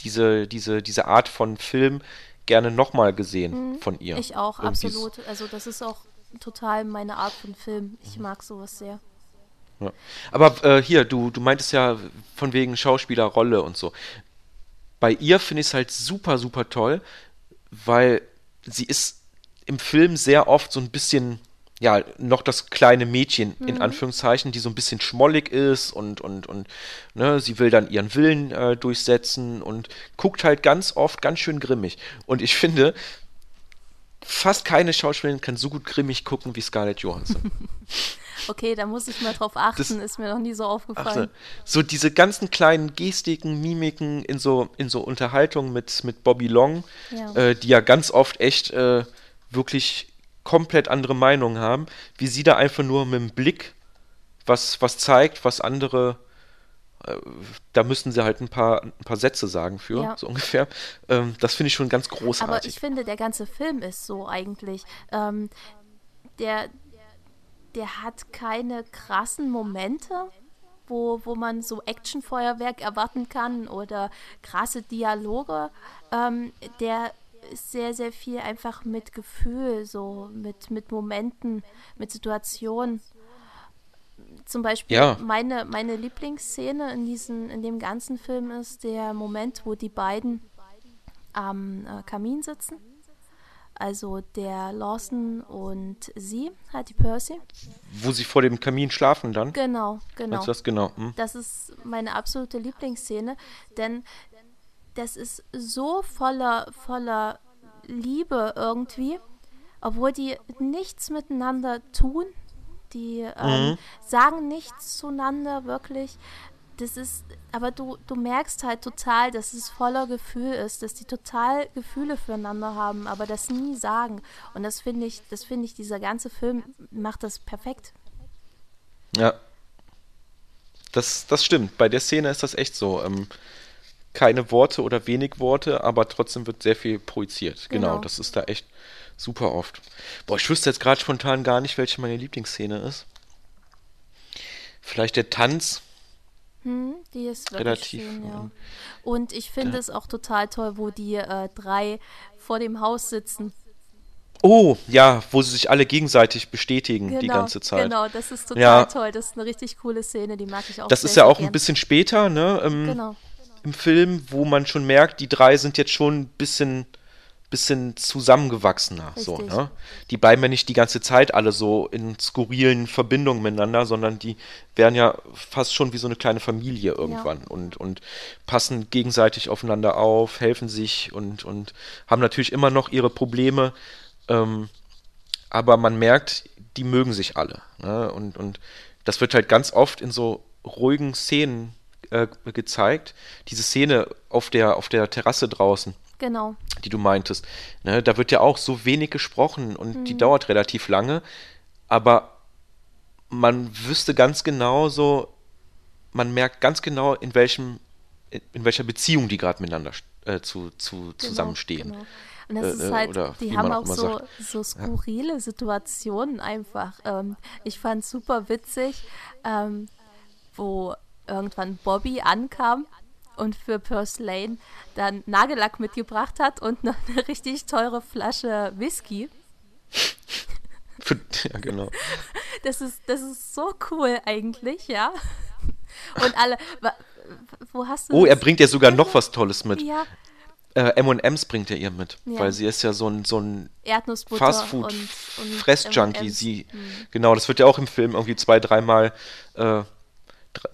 diese, diese, diese Art von Film gerne nochmal gesehen mhm. von ihr. Ich auch, Irgendwie absolut. Also das ist auch total meine Art von Film. Ich mag sowas sehr. Ja. Aber äh, hier, du, du meintest ja von wegen Schauspielerrolle und so. Bei ihr finde ich es halt super, super toll, weil sie ist im Film sehr oft so ein bisschen, ja, noch das kleine Mädchen, mhm. in Anführungszeichen, die so ein bisschen schmollig ist und, und, und, ne, sie will dann ihren Willen äh, durchsetzen und guckt halt ganz oft ganz schön grimmig. Und ich finde, fast keine Schauspielerin kann so gut grimmig gucken wie Scarlett Johansson. Okay, da muss ich mal drauf achten, das, ist mir noch nie so aufgefallen. So, so diese ganzen kleinen Gestiken, Mimiken in so, in so Unterhaltungen mit, mit Bobby Long, ja. Äh, die ja ganz oft echt äh, wirklich komplett andere Meinungen haben, wie sie da einfach nur mit dem Blick was, was zeigt, was andere da müssen sie halt ein paar, ein paar Sätze sagen für, ja. so ungefähr. Ähm, das finde ich schon ganz großartig. Aber ich finde, der ganze Film ist so eigentlich. Ähm, der, der hat keine krassen Momente, wo, wo man so Actionfeuerwerk erwarten kann oder krasse Dialoge. Ähm, der ist sehr, sehr viel einfach mit Gefühl, so mit, mit Momenten, mit Situationen. Zum Beispiel Ja. meine, meine Lieblingsszene in, diesen, in dem ganzen Film ist der Moment, wo die beiden am äh, Kamin sitzen. Also der Lawson und sie, halt die Percy. Wo sie vor dem Kamin schlafen dann. Genau, genau. Du das genau? Hm? Das ist meine absolute Lieblingsszene, denn das ist so voller, voller Liebe irgendwie, obwohl die nichts miteinander tun. Die ähm, sagen nichts zueinander wirklich. Das ist, aber du, du merkst halt total, dass es voller Gefühl ist, dass die total Gefühle füreinander haben, aber das nie sagen. Und das finde ich, das finde ich, dieser ganze Film macht das perfekt. Ja. Das, das stimmt. Bei der Szene ist das echt so. Ähm, keine Worte oder wenig Worte, aber trotzdem wird sehr viel projiziert. Genau, Genau. das ist da echt super oft. Boah, ich wüsste jetzt gerade spontan gar nicht, welche meine Lieblingsszene ist. Vielleicht der Tanz. Hm, die ist wirklich Relativ, schön, ja. Und ich finde es auch total toll, wo die äh, drei vor dem Haus sitzen. Oh, ja, wo sie sich alle gegenseitig bestätigen die ganze Zeit. Genau, das ist total Ja. toll. Das ist eine richtig coole Szene, die mag ich auch Das ist ja auch ein gern. bisschen später, ne, im, Genau, im Film, wo man schon merkt, die drei sind jetzt schon ein bisschen, bisschen zusammengewachsener. So, ne? Die bleiben ja nicht die ganze Zeit alle so in skurrilen Verbindungen miteinander, sondern die werden ja fast schon wie so eine kleine Familie irgendwann und, und passen gegenseitig aufeinander auf, helfen sich und, und haben natürlich immer noch ihre Probleme. Ähm, aber man merkt, die mögen sich alle. Ne? Und, und das wird halt ganz oft in so ruhigen Szenen äh, gezeigt. Diese Szene auf der, auf der Terrasse draußen, genau. die du meintest, ne? da wird ja auch so wenig gesprochen und Mhm. die dauert relativ lange, aber man wüsste ganz genau so, man merkt ganz genau, in welchem, in, welcher Beziehung die gerade miteinander äh, zu, zu, Genau, zusammenstehen. Genau. Und das Äh, ist äh, halt, oder die haben auch auch so, so skurrile Situationen einfach. Ähm, ich fand super witzig, ähm, wo irgendwann Bobby ankam und für Percy Lane dann Nagellack mitgebracht hat und noch eine richtig teure Flasche Whisky. Ja, genau. Das ist, das ist so cool eigentlich, ja. Und alle, wo hast du Oh, er das? bringt ja sogar noch was Tolles mit. Ja, Äh, M&M's bringt er ihr mit, Ja. weil sie ist ja so ein, so ein Erdnussbutter Fastfood und, und Fressjunkie. M&Ms. Sie, genau, das wird ja auch im Film irgendwie zwei, dreimal, äh,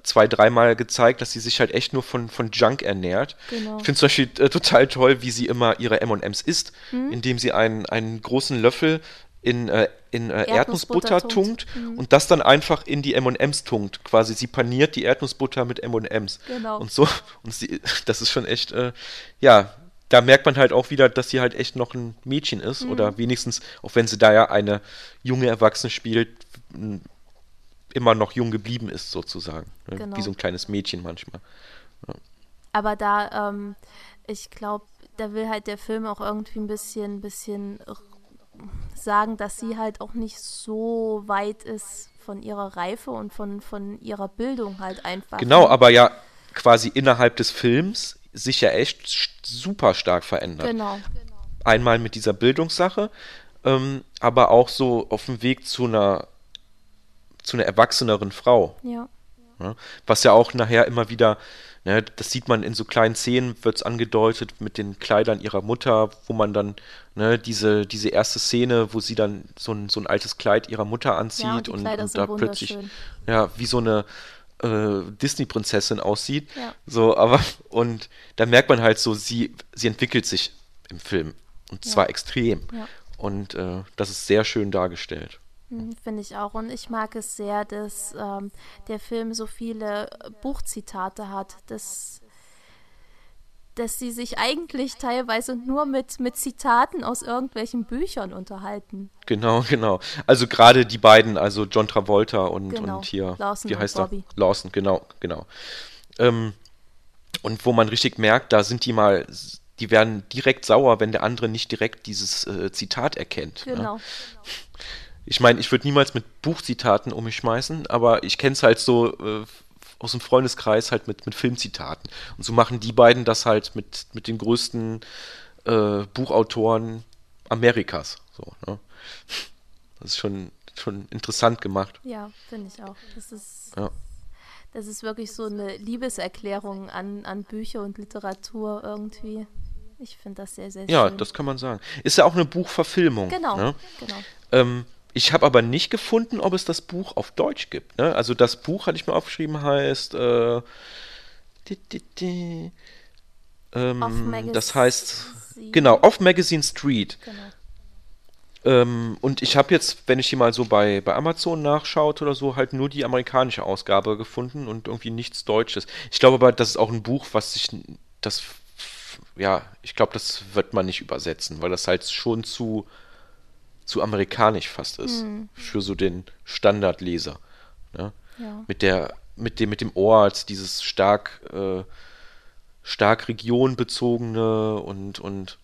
zwei, dreimal gezeigt, dass sie sich halt echt nur von, von Junk ernährt. Genau. Ich finde zum Beispiel äh, total toll, wie sie immer ihre M&M's isst, Hm? indem sie einen, einen großen Löffel in, äh, in äh, Erdnussbutter, Erdnussbutter tunkt, tunkt. Hm. und das dann einfach in die M&M's tunkt. Quasi sie paniert die Erdnussbutter mit M&M's. Genau. Und so, und sie, das ist schon echt, äh, ja, da merkt man halt auch wieder, dass sie halt echt noch ein Mädchen ist Mhm. oder wenigstens, auch wenn sie da ja eine junge Erwachsene spielt, immer noch jung geblieben ist sozusagen. Ne? Genau. Wie so ein kleines Mädchen manchmal. Aber da, ähm, ich glaube, da will halt der Film auch irgendwie ein bisschen, bisschen sagen, dass sie halt auch nicht so weit ist von ihrer Reife und von, von ihrer Bildung halt einfach. Genau, ne? aber ja quasi innerhalb des Films sich ja echt super stark verändert. Genau, Einmal mit dieser Bildungssache, ähm, aber auch so auf dem Weg zu einer zu einer erwachseneren Frau. ja. Ne? Was ja auch nachher immer wieder, ne, das sieht man in so kleinen Szenen, wird es angedeutet mit den Kleidern ihrer Mutter, wo man dann ne, diese, diese erste Szene, wo sie dann so ein, so ein altes Kleid ihrer Mutter anzieht Ja, und und, und da plötzlich ja wie so eine äh, Disney-Prinzessin aussieht. Ja. So, aber und da merkt man halt so, sie, sie entwickelt sich im Film. Und zwar extrem. Ja. Und äh, das ist sehr schön dargestellt. Mhm, Finde ich auch. Und ich mag es sehr, dass ähm, der Film so viele äh, Buchzitate hat, dass, dass sie sich eigentlich teilweise nur mit, mit Zitaten aus irgendwelchen Büchern unterhalten. Genau, genau. Also gerade die beiden, also John Travolta und, Genau, und hier, Lawson wie heißt er? Lawson, genau, genau. Ähm, und wo man richtig merkt, da sind die mal, die werden direkt sauer, wenn der andere nicht direkt dieses äh, Zitat erkennt. Ne? Genau. Ich meine, ich würde niemals mit Buchzitaten um mich schmeißen, aber ich kenne es halt so äh, aus dem Freundeskreis halt mit, mit Filmzitaten. Und so machen die beiden das halt mit, mit den größten äh, Buchautoren Amerikas. So, ne? Das ist schon, schon interessant gemacht. Ja, finde ich auch. Das ist, ja. das ist wirklich so eine Liebeserklärung an, an Bücher und Literatur irgendwie. Ich finde das sehr, sehr schön. Ja, das kann man sagen. Ist ja auch eine Buchverfilmung. Genau, ne? genau. Ähm, ich habe aber nicht gefunden, ob es das Buch auf Deutsch gibt. Ne? Also das Buch, hatte ich mir aufgeschrieben, heißt äh, di, di, di, ähm, das heißt genau auf Magazine Street. Genau. Ähm, und ich habe jetzt, wenn ich hier mal so bei, bei Amazon nachschaut oder so, halt nur die amerikanische Ausgabe gefunden und irgendwie nichts Deutsches. Ich glaube aber, das ist auch ein Buch, was sich das ja, ich glaube, das wird man nicht übersetzen, weil das halt schon zu zu amerikanisch fast ist mhm. für so den Standardleser. Ne? Ja. Mit der mit dem mit dem Ort, dieses stark äh, stark regionbezogene und und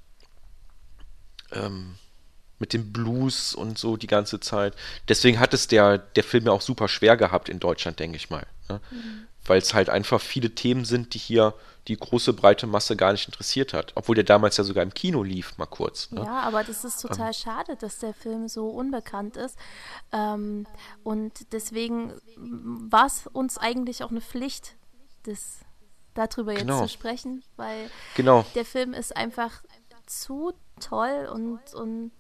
ähm, mit dem Blues und so die ganze Zeit. Deswegen hat es der der Film ja auch super schwer gehabt in Deutschland, denke ich mal, ne? mhm. Weil es halt einfach viele Themen sind, die hier die große breite Masse gar nicht interessiert hat. Obwohl der damals ja sogar im Kino lief, mal kurz. Ne? Ja, aber das ist total ähm. schade, dass der Film so unbekannt ist. Ähm, und deswegen war es uns eigentlich auch eine Pflicht, das, darüber jetzt genau. zu sprechen, weil genau. der Film ist einfach zu toll und, und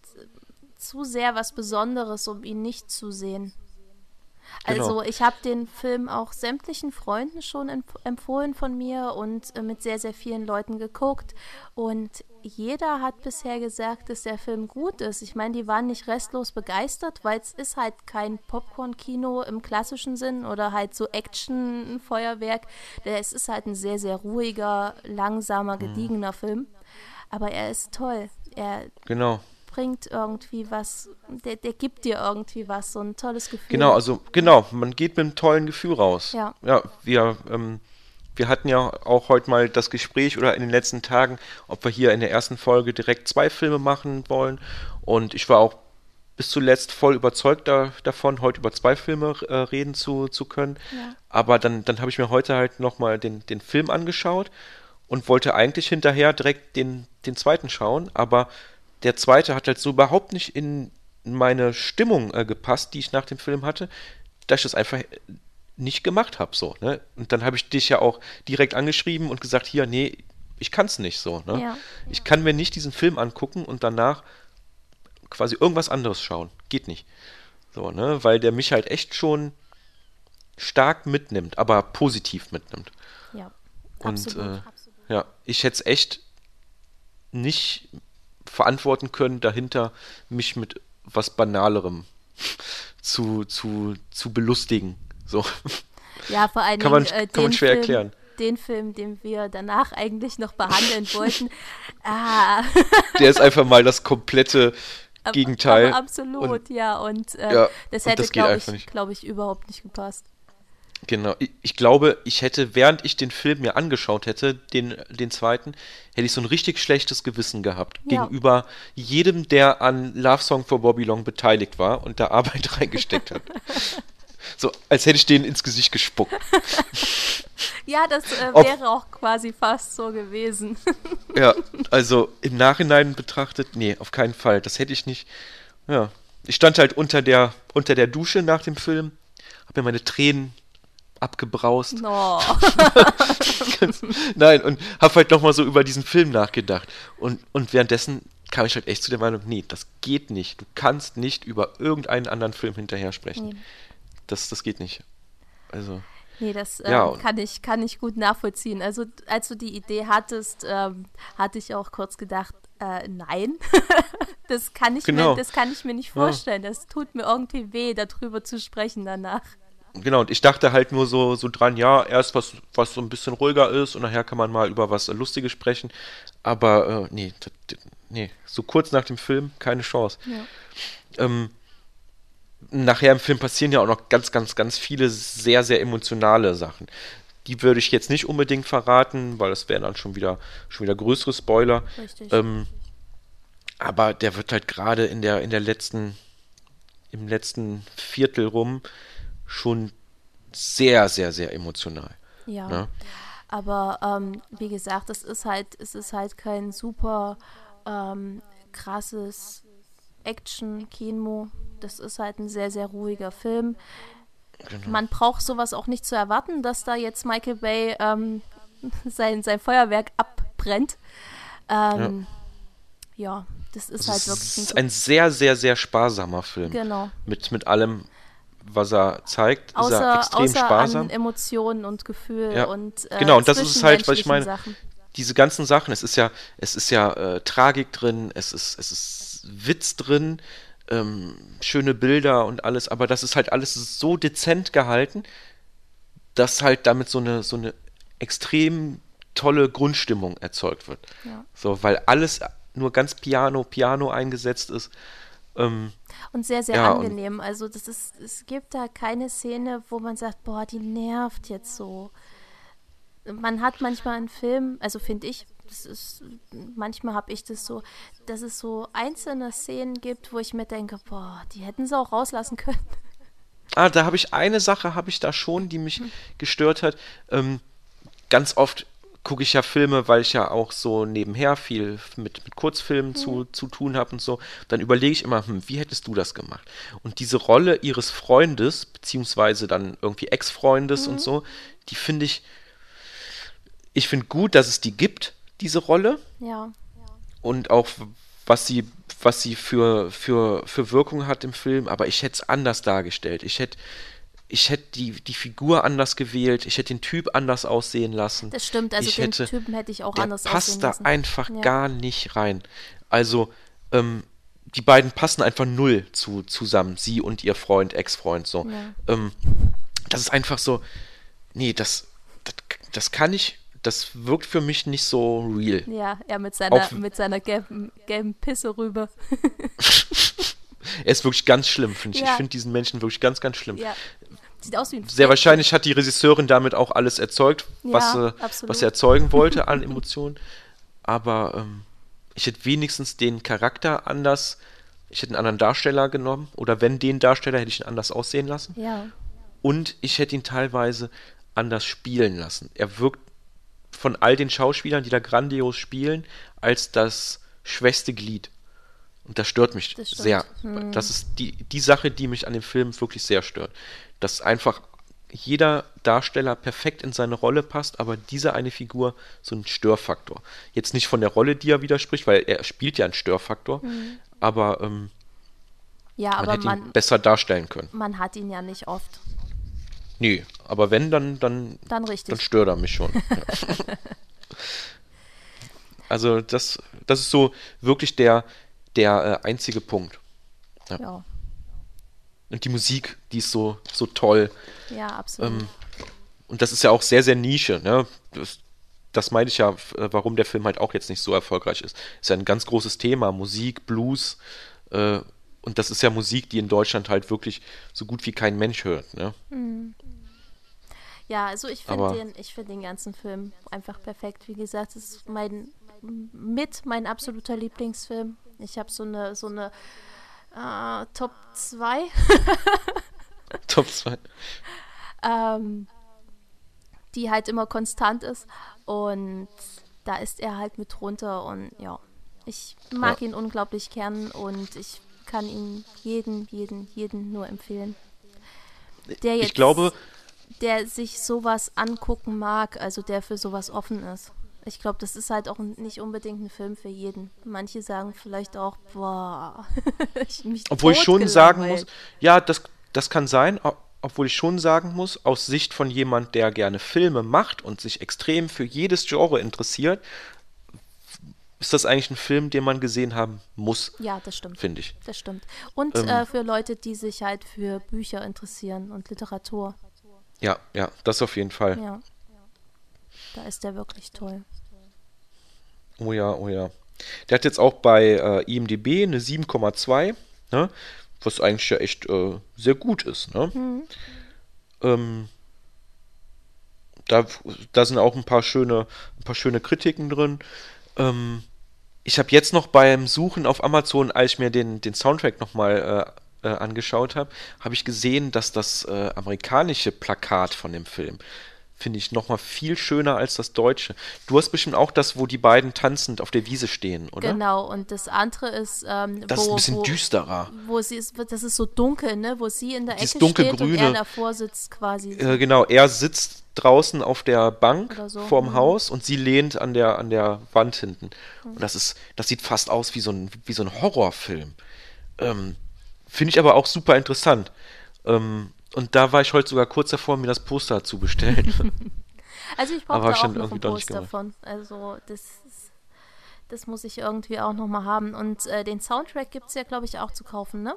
zu sehr was Besonderes, um ihn nicht zu sehen. Genau. Also ich habe den Film auch sämtlichen Freunden schon empfohlen von mir und äh, mit sehr, sehr vielen Leuten geguckt. Und jeder hat bisher gesagt, dass der Film gut ist. Ich meine, die waren nicht restlos begeistert, weil es ist halt kein Popcorn-Kino im klassischen Sinn oder halt so Action-Feuerwerk. Es ist halt ein sehr, sehr ruhiger, langsamer, mhm. gediegener mhm. Film. Aber er ist toll. Er genau bringt irgendwie was, der, der gibt dir irgendwie was, so ein tolles Gefühl. Genau, also genau, man geht mit einem tollen Gefühl raus. Ja. Ja, wir, ähm, wir hatten ja auch heute mal das Gespräch oder in den letzten Tagen, ob wir hier in der ersten Folge direkt zwei Filme machen wollen. Und ich war auch bis zuletzt voll überzeugt da, davon, heute über zwei Filme äh, reden zu, zu können. Ja. Aber dann, dann habe ich mir heute halt nochmal den, den Film angeschaut und wollte eigentlich hinterher direkt den, den zweiten schauen, aber der zweite hat halt so überhaupt nicht in meine Stimmung äh, gepasst, die ich nach dem Film hatte, dass ich das einfach nicht gemacht habe, so, ne? Und dann habe ich dich ja auch direkt angeschrieben und gesagt, hier, nee, ich kann es nicht so, ne? Ja. Ich kann mir nicht diesen Film angucken und danach quasi irgendwas anderes schauen. Geht nicht. So, ne? Weil der mich halt echt schon stark mitnimmt, aber positiv mitnimmt. Ja. Und absolut, äh, absolut. ja, ich hätte es echt nicht verantworten können, dahinter mich mit was Banalerem zu, zu, zu belustigen. So. Ja, vor allem kann man, äh, kann man schwer Film, erklären. Den Film, den wir danach eigentlich noch behandeln wollten. ah. Der ist einfach mal das komplette Gegenteil. Aber absolut, und, ja. Und äh, ja, das hätte, glaube ich, glaub ich, überhaupt nicht gepasst. Genau. Ich, ich, glaube, ich hätte, während ich den Film mir angeschaut hätte, den, den zweiten, hätte ich so ein richtig schlechtes Gewissen gehabt. Ja. Gegenüber jedem, der an Love Song for Bobby Long beteiligt war und da Arbeit reingesteckt hat. so, als hätte ich denen ins Gesicht gespuckt. ja, das äh, wäre auch quasi fast so gewesen. ja, also im Nachhinein betrachtet, nee, auf keinen Fall. Das hätte ich nicht. Ja. Ich stand halt unter der, unter der Dusche nach dem Film, habe mir meine Tränen abgebraust. No. Nein, und habe halt nochmal so über diesen Film nachgedacht. Und, und währenddessen kam ich halt echt zu der Meinung, nee, das geht nicht. Du kannst nicht über irgendeinen anderen Film hinterher sprechen. Nee. Das, das geht nicht. Also. Nee, das ähm, ja, kann, ich, kann ich gut nachvollziehen. Also, als du die Idee hattest, ähm, hatte ich auch kurz gedacht, äh, nein, das, kann ich genau. mir, das kann ich mir nicht vorstellen. Ja. Das tut mir irgendwie weh, darüber zu sprechen danach. Genau, und ich dachte halt nur so, so dran, ja, erst was, was so ein bisschen ruhiger ist und nachher kann man mal über was Lustiges sprechen. Aber äh, nee, nee, so kurz nach dem Film keine Chance. Ja. Ähm, nachher im Film passieren ja auch noch ganz, ganz, ganz viele sehr, sehr emotionale Sachen. Die würde ich jetzt nicht unbedingt verraten, weil das wären dann schon wieder, schon wieder größere Spoiler. Richtig. Ähm, aber der wird halt gerade in der, in der letzten, im letzten Viertel rum schon sehr, sehr, sehr emotional. Ja. Ne? Aber ähm, wie gesagt, es ist halt, es ist halt kein super ähm, krasses Action-Kino. Das ist halt ein sehr, sehr ruhiger Film. Genau. Man braucht sowas auch nicht zu erwarten, dass da jetzt Michael Bay ähm, sein, sein Feuerwerk abbrennt. Ähm, ja. ja. das ist also halt wirklich. Es ist ein sehr, sehr, sehr sparsamer Film. Genau. Mit, mit allem, was er zeigt, außer, ist er extrem außer sparsam. An Emotionen und Gefühl ja. und äh, Genau, und das ist halt, was ich meine. Sachen. Diese ganzen Sachen, es ist ja, es ist ja äh, Tragik drin, es ist, es ist Witz drin, ähm, schöne Bilder und alles, aber das ist halt alles so dezent gehalten, dass halt damit so eine, so eine extrem tolle Grundstimmung erzeugt wird. Ja. So, weil alles nur ganz piano, piano eingesetzt ist. Ähm, und sehr, sehr ja, angenehm. Also das ist, es gibt da keine Szene, wo man sagt, boah, die nervt jetzt so. Man hat manchmal einen Film, also finde ich, das ist, manchmal habe ich das so, dass es so einzelne Szenen gibt, wo ich mir denke, boah, die hätten sie auch rauslassen können. Ah, da habe ich eine Sache, habe ich da schon, die mich hm. gestört hat. Ähm, ganz oft gucke ich ja Filme, weil ich ja auch so nebenher viel mit, mit Kurzfilmen mhm. zu, zu tun habe und so. Dann überlege ich immer, hm, wie hättest du das gemacht? Und diese Rolle ihres Freundes, beziehungsweise dann irgendwie Ex-Freundes mhm. und so, die finde ich, ich finde gut, dass es die gibt, diese Rolle. Ja. Und auch, was sie, was sie für, für, für Wirkung hat im Film, aber ich hätte es anders dargestellt. Ich hätte ich hätte die, die Figur anders gewählt, ich hätte den Typ anders aussehen lassen. Das stimmt, also ich den hätte, Typen hätte ich auch der anders passt aussehen da lassen. einfach ja. gar nicht rein. Also, ähm, die beiden passen einfach null zu, zusammen, sie und ihr Freund, Ex-Freund, so. Ja. Ähm, das ist einfach so, nee, das, das, das kann ich, das wirkt für mich nicht so real. Ja, er mit seiner, mit seiner gelben, gelben Pisse rüber. er ist wirklich ganz schlimm, finde ich. Ja. Ich finde diesen Menschen wirklich ganz, ganz schlimm. Ja. Sieht aus wie ein Sehr wahrscheinlich hat die Regisseurin damit auch alles erzeugt, was, ja, äh, was sie erzeugen wollte an Emotionen. Aber ähm, ich hätte wenigstens den Charakter anders, ich hätte einen anderen Darsteller genommen. Oder wenn den Darsteller, hätte ich ihn anders aussehen lassen. Ja. Und ich hätte ihn teilweise anders spielen lassen. Er wirkt von all den Schauspielern, die da grandios spielen, als das schwächste Glied. Und das stört mich das sehr. Hm. Das ist die, die Sache, die mich an dem Film wirklich sehr stört dass einfach jeder Darsteller perfekt in seine Rolle passt, aber diese eine Figur so ein Störfaktor. Jetzt nicht von der Rolle, die er widerspricht, weil er spielt ja einen Störfaktor, mhm. aber ähm, ja, man aber hätte man, ihn besser darstellen können. Man hat ihn ja nicht oft. Nee, aber wenn, dann, dann, dann, richtig. dann stört er mich schon. Also das, das ist so wirklich der, der äh, einzige Punkt. Ja. ja. Und die Musik, die ist so, so toll. Ja, absolut. Ähm, und das ist ja auch sehr, sehr Nische. Ne? Das, das meine ich ja, äh, warum der Film halt auch jetzt nicht so erfolgreich ist. Ist ja ein ganz großes Thema. Musik, Blues. Äh, und das ist ja Musik, die in Deutschland halt wirklich so gut wie kein Mensch hört. Ne? Mhm. Ja, also ich finde den, find den ganzen Film einfach perfekt. Wie gesagt, es ist mein mit mein absoluter Lieblingsfilm. Ich habe so eine, so eine Uh, Top 2. Top 2. Ähm, die halt immer konstant ist. Und da ist er halt mit runter. Und ja, ich mag ja. ihn unglaublich gern und ich kann ihn jeden, jeden, jeden nur empfehlen. Der jetzt, ich glaube, der sich sowas angucken mag, also der für sowas offen ist. Ich glaube, das ist halt auch nicht unbedingt ein Film für jeden. Manche sagen vielleicht auch, boah, ich mich Obwohl ich schon sagen muss, ja, das, das kann sein, obwohl ich schon sagen muss, aus Sicht von jemand, der gerne Filme macht und sich extrem für jedes Genre interessiert, ist das eigentlich ein Film, den man gesehen haben muss. Ja, das stimmt. Finde ich. Das stimmt. Und ähm, äh, für Leute, die sich halt für Bücher interessieren und Literatur. Ja, ja, das auf jeden Fall. Ja. Da ist der wirklich toll. Oh ja, oh ja. Der hat jetzt auch bei äh, IMDB eine 7,2, ne? was eigentlich ja echt äh, sehr gut ist. Ne? Mhm. Ähm, da, da sind auch ein paar schöne, ein paar schöne Kritiken drin. Ähm, ich habe jetzt noch beim Suchen auf Amazon, als ich mir den, den Soundtrack nochmal äh, angeschaut habe, habe ich gesehen, dass das äh, amerikanische Plakat von dem Film finde ich nochmal viel schöner als das deutsche. Du hast bestimmt auch das, wo die beiden tanzend auf der Wiese stehen, oder? Genau, und das andere ist, ähm, das wo, ist ein bisschen wo, düsterer. Wo sie ist, das ist so dunkel, ne? Wo sie in der Dieses Ecke steht und er davor sitzt quasi. Äh, genau, er sitzt draußen auf der Bank so, vorm mhm. Haus und sie lehnt an der, an der Wand hinten. Und das ist, das sieht fast aus wie so ein, wie so ein Horrorfilm. Ähm, Finde ich aber auch super interessant. Ähm, und da war ich heute sogar kurz davor, mir das Poster zu bestellen. Also ich brauche auch noch ein Poster gemacht. von. Also das das muss ich irgendwie auch noch mal haben. Und äh, den Soundtrack gibt es ja, glaube ich, auch zu kaufen, ne?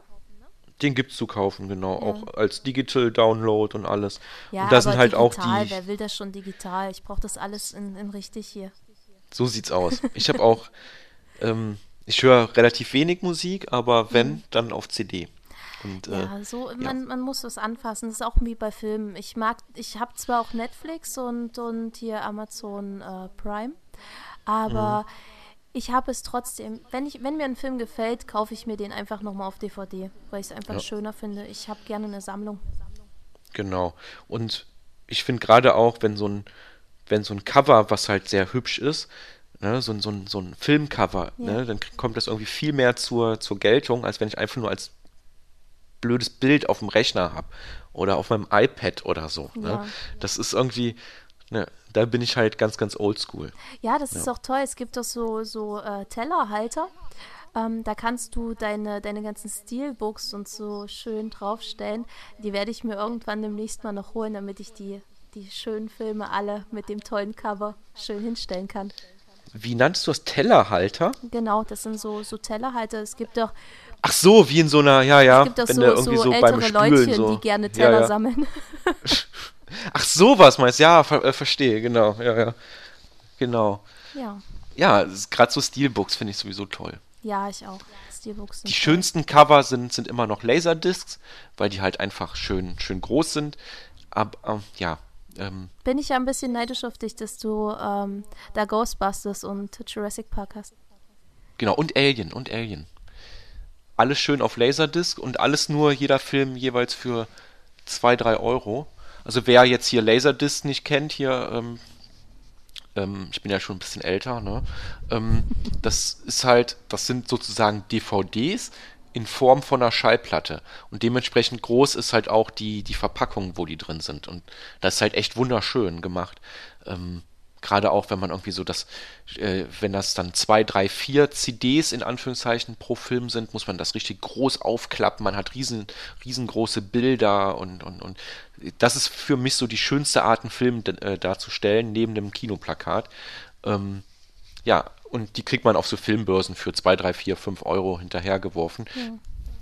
Den gibt's zu kaufen, genau. Ja. Auch als Digital Download und alles. Ja, und da aber sind halt auch digital, die. wer will das schon digital? Ich brauche das alles in, in richtig hier. So sieht's aus. Ich habe auch, ähm, ich höre relativ wenig Musik, aber wenn, dann auf CD. Und äh, Ja, so, man, man muss das anfassen. Das ist auch wie bei Filmen. Ich mag, ich habe zwar auch Netflix und, und hier Amazon äh, Prime, aber Mhm. ich habe es trotzdem, wenn, ich, wenn mir ein Film gefällt, kaufe ich mir den einfach nochmal auf DVD, weil ich es einfach Ja. schöner finde. Ich habe gerne eine Sammlung. Genau. Und ich finde gerade auch, wenn so ein, wenn so ein Cover, was halt sehr hübsch ist, ne, so ein, so ein, so ein Filmcover, Ja. ne, dann kommt das irgendwie viel mehr zur, zur Geltung, als wenn ich einfach nur als blödes Bild auf dem Rechner habe oder auf meinem iPad oder so. Ne? Ja. Das ist irgendwie, ne, da bin ich halt ganz, ganz oldschool. Ja, das ist auch toll. Es gibt doch so, so äh, Tellerhalter. Ähm, da kannst du deine, deine ganzen Steelbooks und so schön draufstellen. Die werde ich mir irgendwann demnächst mal noch holen, damit ich die, die schönen Filme alle mit dem tollen Cover schön hinstellen kann. Wie nanntest du das? Tellerhalter? Genau, das sind so, so Tellerhalter. Es gibt doch, Ach so, wie in so einer, ja, ja, es gibt doch wenn so, du irgendwie so, so, beim ältere Spülen Leutchen, so. die gerne Ja, Teller ja. sammeln. Ach, sowas meinst du? Ja, ver äh, verstehe, genau, ja, ja. Genau. ja. Ja, gerade so Steelbooks finde ich sowieso toll. ja, ich auch. Steelbooks Die toll. schönsten Cover sind, sind immer noch Laserdiscs, weil die halt einfach schön, schön groß sind. Aber ähm, ja, ähm, Bin ich ja ein bisschen neidisch auf dich, dass du ähm, da Ghostbusters und Jurassic Park hast. genau, und Alien, und Alien. Alles schön auf Laserdisc und alles nur jeder Film jeweils für 2, 3 Euro. Also wer jetzt hier Laserdisc nicht kennt, hier, ähm, ähm, ich bin ja schon ein bisschen älter, ne? Ähm, das ist halt, das sind sozusagen DVDs in Form von einer Schallplatte. Und dementsprechend groß ist halt auch die, die Verpackung, wo die drin sind. Und das ist halt echt wunderschön gemacht. Ähm, Gerade auch, wenn man irgendwie so das, äh, wenn das dann zwei, drei, vier CDs in Anführungszeichen pro Film sind, muss man das richtig groß aufklappen. Man hat riesen, riesengroße Bilder und, und, und das ist für mich so die schönste Art, einen Film äh, darzustellen, neben dem Kinoplakat. Ähm, ja, und die kriegt man auf so Filmbörsen für 2, 3, 4, 5 Euro hinterhergeworfen.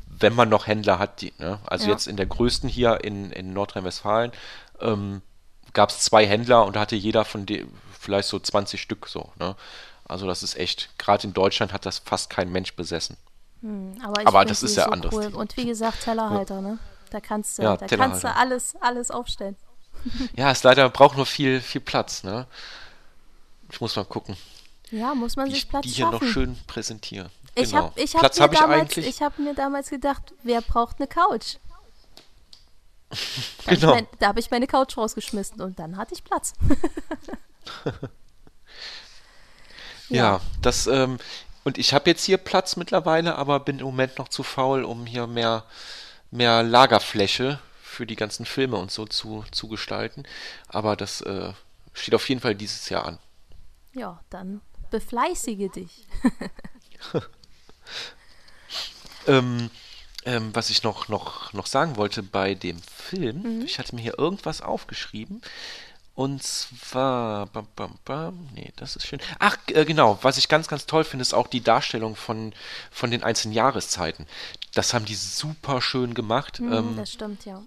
Wenn man noch Händler hat, die, ne? Also Ja. jetzt in der größten hier in, in Nordrhein-Westfalen ähm, gab es zwei Händler und da hatte jeder von denen vielleicht so 20 Stück so, ne? Also das ist echt, gerade in Deutschland hat das fast kein Mensch besessen. Hm, aber ich Aber das ist ja so anderes cool. Und wie gesagt, Tellerhalter, ne? Da kannst du, Ja, da kannst du alles, alles aufstellen. Ja, es leider braucht nur viel, viel Platz, ne? Ich muss mal gucken, Ja, muss man sich ich Platz die hier schaffen. noch schön präsentiere. ich Genau. habe ich hab Platz habe ich damals- eigentlich. ich hab mir damals gedacht, wer braucht eine Couch? Da hab ich genau. mein, da habe ich meine Couch rausgeschmissen und dann hatte ich Platz. Ja, das, ähm, und ich habe jetzt hier Platz mittlerweile, aber bin im Moment noch zu faul, um hier mehr, mehr Lagerfläche für die ganzen Filme und so zu, zu gestalten. Aber das äh, steht auf jeden Fall dieses Jahr an. Ja, dann befleißige dich. Ähm, ähm, was ich noch, noch, noch sagen wollte bei dem Film, ich hatte mir hier irgendwas aufgeschrieben. Und zwar, bam, bam, bam, nee, das ist schön. Ach, äh, genau, was ich ganz, ganz toll finde, ist auch die Darstellung von, von den einzelnen Jahreszeiten. Das haben die super schön gemacht. Hm, Ähm, das stimmt, ja.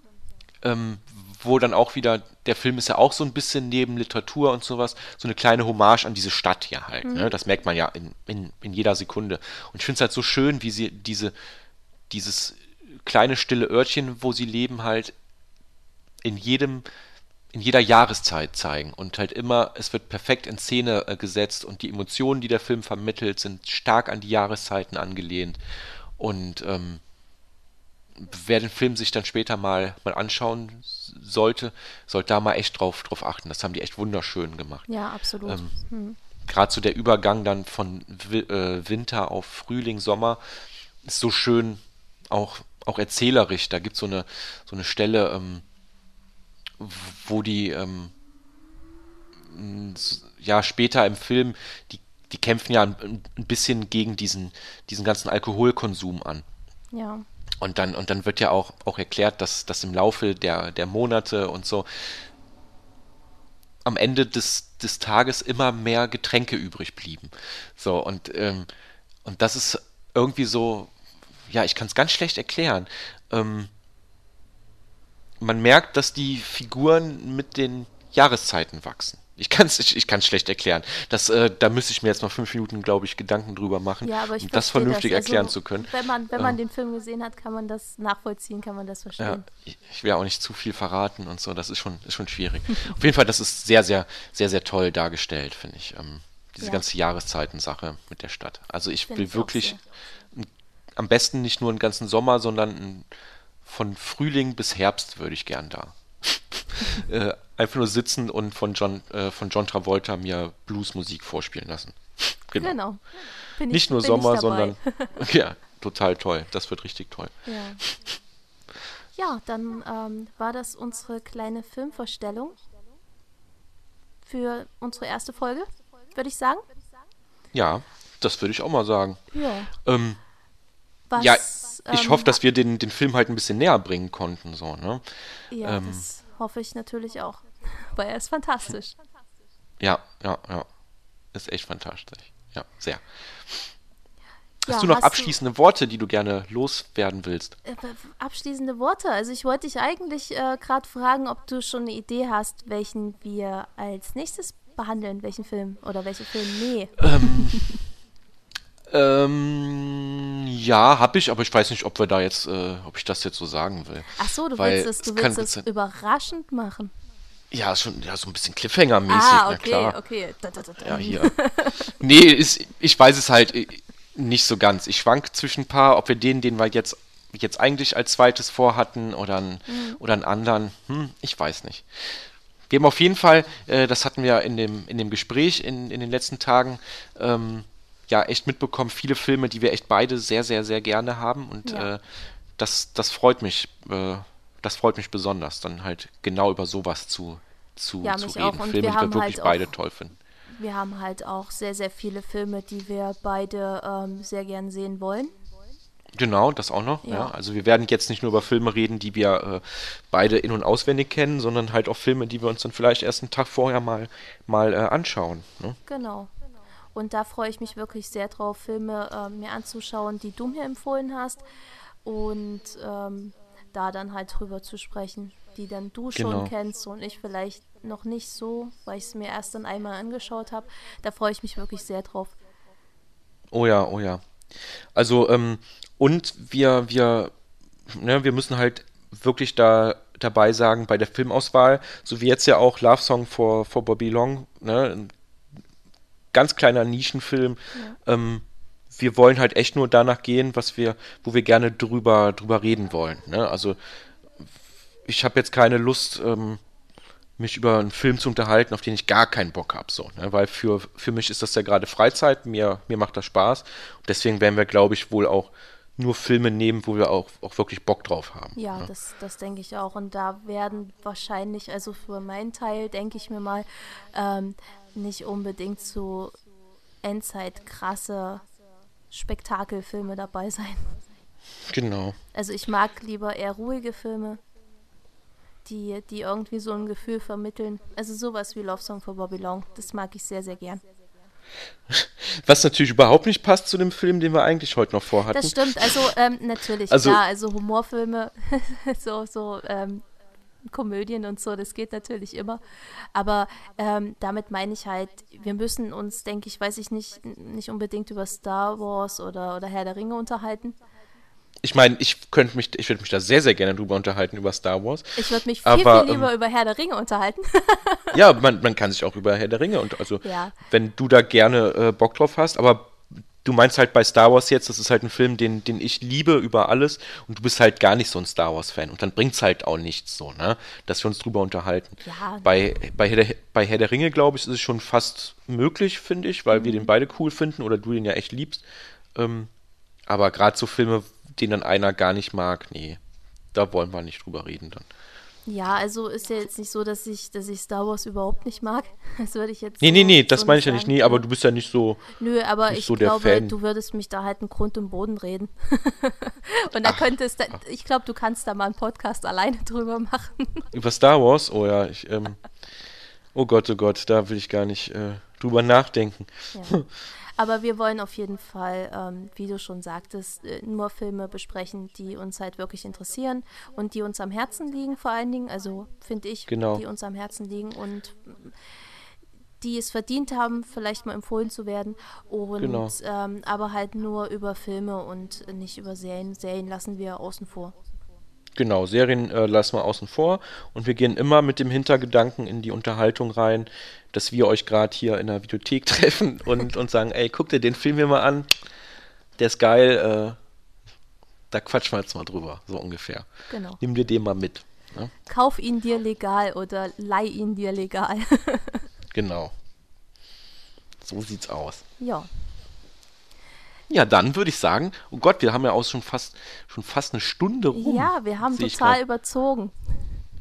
ähm, wo dann auch wieder, der Film ist ja auch so ein bisschen neben Literatur und sowas, so eine kleine Hommage an diese Stadt hier halt. Ne? Das merkt man ja in, in, in jeder Sekunde. Und ich finde es halt so schön, wie sie diese, dieses kleine stille Örtchen, wo sie leben, halt in jedem, in jeder Jahreszeit zeigen. Und halt immer, es wird perfekt in Szene äh, gesetzt und die Emotionen, die der Film vermittelt, sind stark an die Jahreszeiten angelehnt. Und ähm, wer den Film sich dann später mal, mal anschauen sollte, sollte da mal echt drauf, drauf achten. Das haben die echt wunderschön gemacht. Ja, absolut. Ähm, hm. Gerade so der Übergang dann von äh, Winter auf Frühling, Sommer ist so schön auch, auch erzählerisch. Da gibt es so eine, so eine Stelle, ähm, wo die ähm, ja später im Film, die, die kämpfen ja ein, ein bisschen gegen diesen, diesen ganzen Alkoholkonsum an. Ja. Und dann, und dann wird ja auch, auch erklärt, dass, dass im Laufe der, der Monate und so am Ende des, des Tages immer mehr Getränke übrig blieben. So, und, ähm, und das ist irgendwie so, ja, ich kann es ganz schlecht erklären. Ähm, man merkt, dass die Figuren mit den Jahreszeiten wachsen. Ich kann es ich, ich kann's schlecht erklären. Das, äh, da müsste ich mir jetzt noch fünf Minuten, glaube ich, Gedanken drüber machen, ja, um das vernünftig das. Also, erklären zu können. Wenn man, wenn man ähm, den Film gesehen hat, kann man das nachvollziehen, kann man das verstehen. Ja, ich, ich, will auch nicht zu viel verraten und so, das ist schon, ist schon schwierig. Auf jeden Fall, das ist sehr, sehr, sehr, sehr toll dargestellt, finde ich. Ähm, diese ja. ganze Jahreszeiten-Sache mit der Stadt. Also ich Find will ich wirklich am besten nicht nur einen ganzen Sommer, sondern ein, von Frühling bis Herbst würde ich gern da. äh, einfach nur sitzen und von John, äh, von John Travolta mir Bluesmusik vorspielen lassen. genau. genau. Ich, Nicht nur Sommer, sondern ja, total toll. Das wird richtig toll. Ja, ja dann ähm, war das unsere kleine Filmvorstellung für unsere erste Folge, würde ich sagen. Ja, das würde ich auch mal sagen. Ja. Ähm, Was, ja, ich ähm, hoffe, dass wir den, den Film halt ein bisschen näher bringen konnten. So, ne? Ja, ähm, das hoffe ich natürlich auch. Weil er ist fantastisch. Ja, ja, ja. Ist echt fantastisch. Ja, sehr. Hast ja, du noch hast abschließende du, Worte, die du gerne loswerden willst? Äh, abschließende Worte. Also ich wollte dich eigentlich äh, gerade fragen, ob du schon eine Idee hast, welchen wir als nächstes behandeln, welchen Film oder welche Film? Nee. Ähm, ähm, ja, habe ich, aber ich weiß nicht, ob wir da jetzt, äh, ob ich das jetzt so sagen will. Ach so, du Weil willst es, du willst es überraschend machen. Ja, schon ja, so ein bisschen Cliffhanger-mäßig, ah, okay, na klar. okay. Da, da, da, ja, hier. nee, ist, ich weiß es halt äh, nicht so ganz. Ich schwank zwischen ein paar, ob wir den, den wir jetzt, jetzt eigentlich als zweites vorhatten oder einen, mhm. oder einen anderen. Hm, ich weiß nicht. Wir haben auf jeden Fall, äh, das hatten wir in dem, in dem Gespräch in, in den letzten Tagen, ähm, ja echt mitbekommen, viele Filme, die wir echt beide sehr, sehr, sehr gerne haben. Und ja. äh, das, das freut mich. Äh, das freut mich besonders, dann halt genau über sowas zu, zu, ja, zu reden. Auch. Filme, wir die wir wirklich halt beide auch, toll finden. Wir haben halt auch sehr, sehr viele Filme, die wir beide ähm, sehr gern sehen wollen. Genau, das auch noch. Ja. ja. Also wir werden jetzt nicht nur über Filme reden, die wir äh, beide in- und auswendig kennen, sondern halt auch Filme, die wir uns dann vielleicht erst einen Tag vorher mal, mal äh, anschauen. Ne? Genau. Und da freue ich mich wirklich sehr drauf, Filme äh, mir anzuschauen, die du mir empfohlen hast. Und ähm, da dann halt drüber zu sprechen, die dann du schon genau. kennst und ich vielleicht noch nicht so, weil ich es mir erst dann einmal angeschaut habe. Da freue ich mich wirklich sehr drauf. Oh ja, oh ja. Also, ähm, und wir, wir, ne, wir müssen halt wirklich da dabei sagen, bei der Filmauswahl, so wie jetzt ja auch Love Song for, for Bobby Long, ne, ganz kleiner Nischenfilm, ja. ähm, wir wollen halt echt nur danach gehen, was wir, wo wir gerne drüber, drüber reden wollen. Ne? Also ich habe jetzt keine Lust, ähm, mich über einen Film zu unterhalten, auf den ich gar keinen Bock habe. So, ne? Weil für, für mich ist das ja gerade Freizeit, mir, mir macht das Spaß. Und deswegen werden wir, glaube ich, wohl auch nur Filme nehmen, wo wir auch, auch wirklich Bock drauf haben. Ja, ne? das, das denke ich auch. Und da werden wahrscheinlich, also für meinen Teil, denke ich mir mal, ähm, nicht unbedingt so Endzeit krasse Spektakelfilme dabei sein. Genau. Also ich mag lieber eher ruhige Filme, die, die irgendwie so ein Gefühl vermitteln. Also sowas wie Love Song for Bobby Long, das mag ich sehr, sehr gern. Was natürlich überhaupt nicht passt zu dem Film, den wir eigentlich heute noch vorhatten. Das stimmt, also ähm, natürlich, also, klar, also Humorfilme, so, so ähm, Komödien und so, das geht natürlich immer. Aber ähm, damit meine ich halt, wir müssen uns, denke ich, weiß ich nicht, nicht unbedingt über Star Wars oder, oder Herr der Ringe unterhalten. Ich meine, ich könnte mich, ich würde mich da sehr, sehr gerne drüber unterhalten, über Star Wars. Ich würde mich viel, aber, viel lieber ähm, über Herr der Ringe unterhalten. ja, man, man kann sich auch über Herr der Ringe und also, ja. wenn du da gerne äh, Bock drauf hast, aber du meinst halt bei Star Wars jetzt, das ist halt ein Film, den, den ich liebe über alles und du bist halt gar nicht so ein Star Wars-Fan und dann bringt es halt auch nichts so, ne? Dass wir uns drüber unterhalten. Ja. Bei, bei, Herr der, bei Herr der Ringe, glaube ich, ist es schon fast möglich, finde ich, weil mhm. wir den beide cool finden oder du den ja echt liebst. Ähm, aber gerade so Filme, den dann einer gar nicht mag, nee, da wollen wir nicht drüber reden dann. Ja, also ist ja jetzt nicht so, dass ich, dass ich Star Wars überhaupt nicht mag. Das würde ich jetzt. Nee, so, nee, nee, das so meine ich ja nicht. Nee, aber du bist ja nicht so. Nö, aber ich so glaube, du würdest mich da halt einen Grund und Boden reden. und da Ach, könntest, da, ich glaube, du kannst da mal einen Podcast alleine drüber machen. Über Star Wars? Oh ja, ich, ähm, oh Gott, oh Gott, da will ich gar nicht äh, drüber nachdenken. Ja. Aber wir wollen auf jeden Fall, ähm, wie du schon sagtest, äh, nur Filme besprechen, die uns halt wirklich interessieren und die uns am Herzen liegen, vor allen Dingen. Also finde ich, genau. die uns am Herzen liegen und die es verdient haben, vielleicht mal empfohlen zu werden. Und genau. ähm, aber halt nur über Filme und nicht über Serien. Serien lassen wir außen vor. Genau, Serien äh, lassen wir außen vor und wir gehen immer mit dem Hintergedanken in die Unterhaltung rein, dass wir euch gerade hier in der Videothek treffen und, und sagen, ey, guck dir den Film hier mal an, der ist geil, äh, da quatschen wir jetzt mal drüber, so ungefähr. Genau. Nimm dir den mal mit. Ne? Kauf ihn dir legal oder leih ihn dir legal. genau. So sieht's aus. Ja. Ja, dann würde ich sagen, oh Gott, wir haben ja auch schon fast, schon fast eine Stunde rum. Ja, wir haben total überzogen.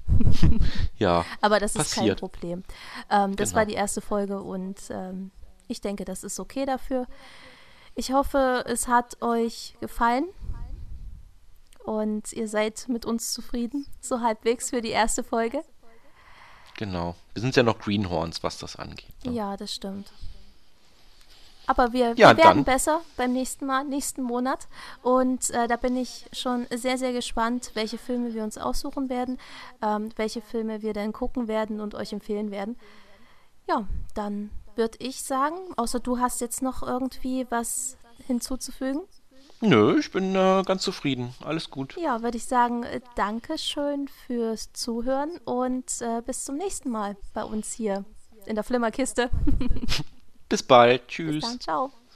ja. Aber das passiert. ist kein Problem. Ähm, das genau. war die erste Folge und ähm, ich denke, das ist okay dafür. Ich hoffe, es hat euch gefallen und ihr seid mit uns zufrieden, so halbwegs für die erste Folge. Genau. Wir sind ja noch Greenhorns, was das angeht. Ne? Ja, das stimmt. Aber wir, ja, wir werden dann. besser beim nächsten Mal, nächsten Monat. Und äh, da bin ich schon sehr, sehr gespannt, welche Filme wir uns aussuchen werden, ähm, welche Filme wir dann gucken werden und euch empfehlen werden. Ja, dann würde ich sagen, außer du hast jetzt noch irgendwie was hinzuzufügen. Nö, ich bin äh, ganz zufrieden. Alles gut. Ja, würde ich sagen, äh, danke schön fürs Zuhören und äh, bis zum nächsten Mal bei uns hier in der Flimmerkiste. Bis bald. Tschüss. Bis dann. Ciao.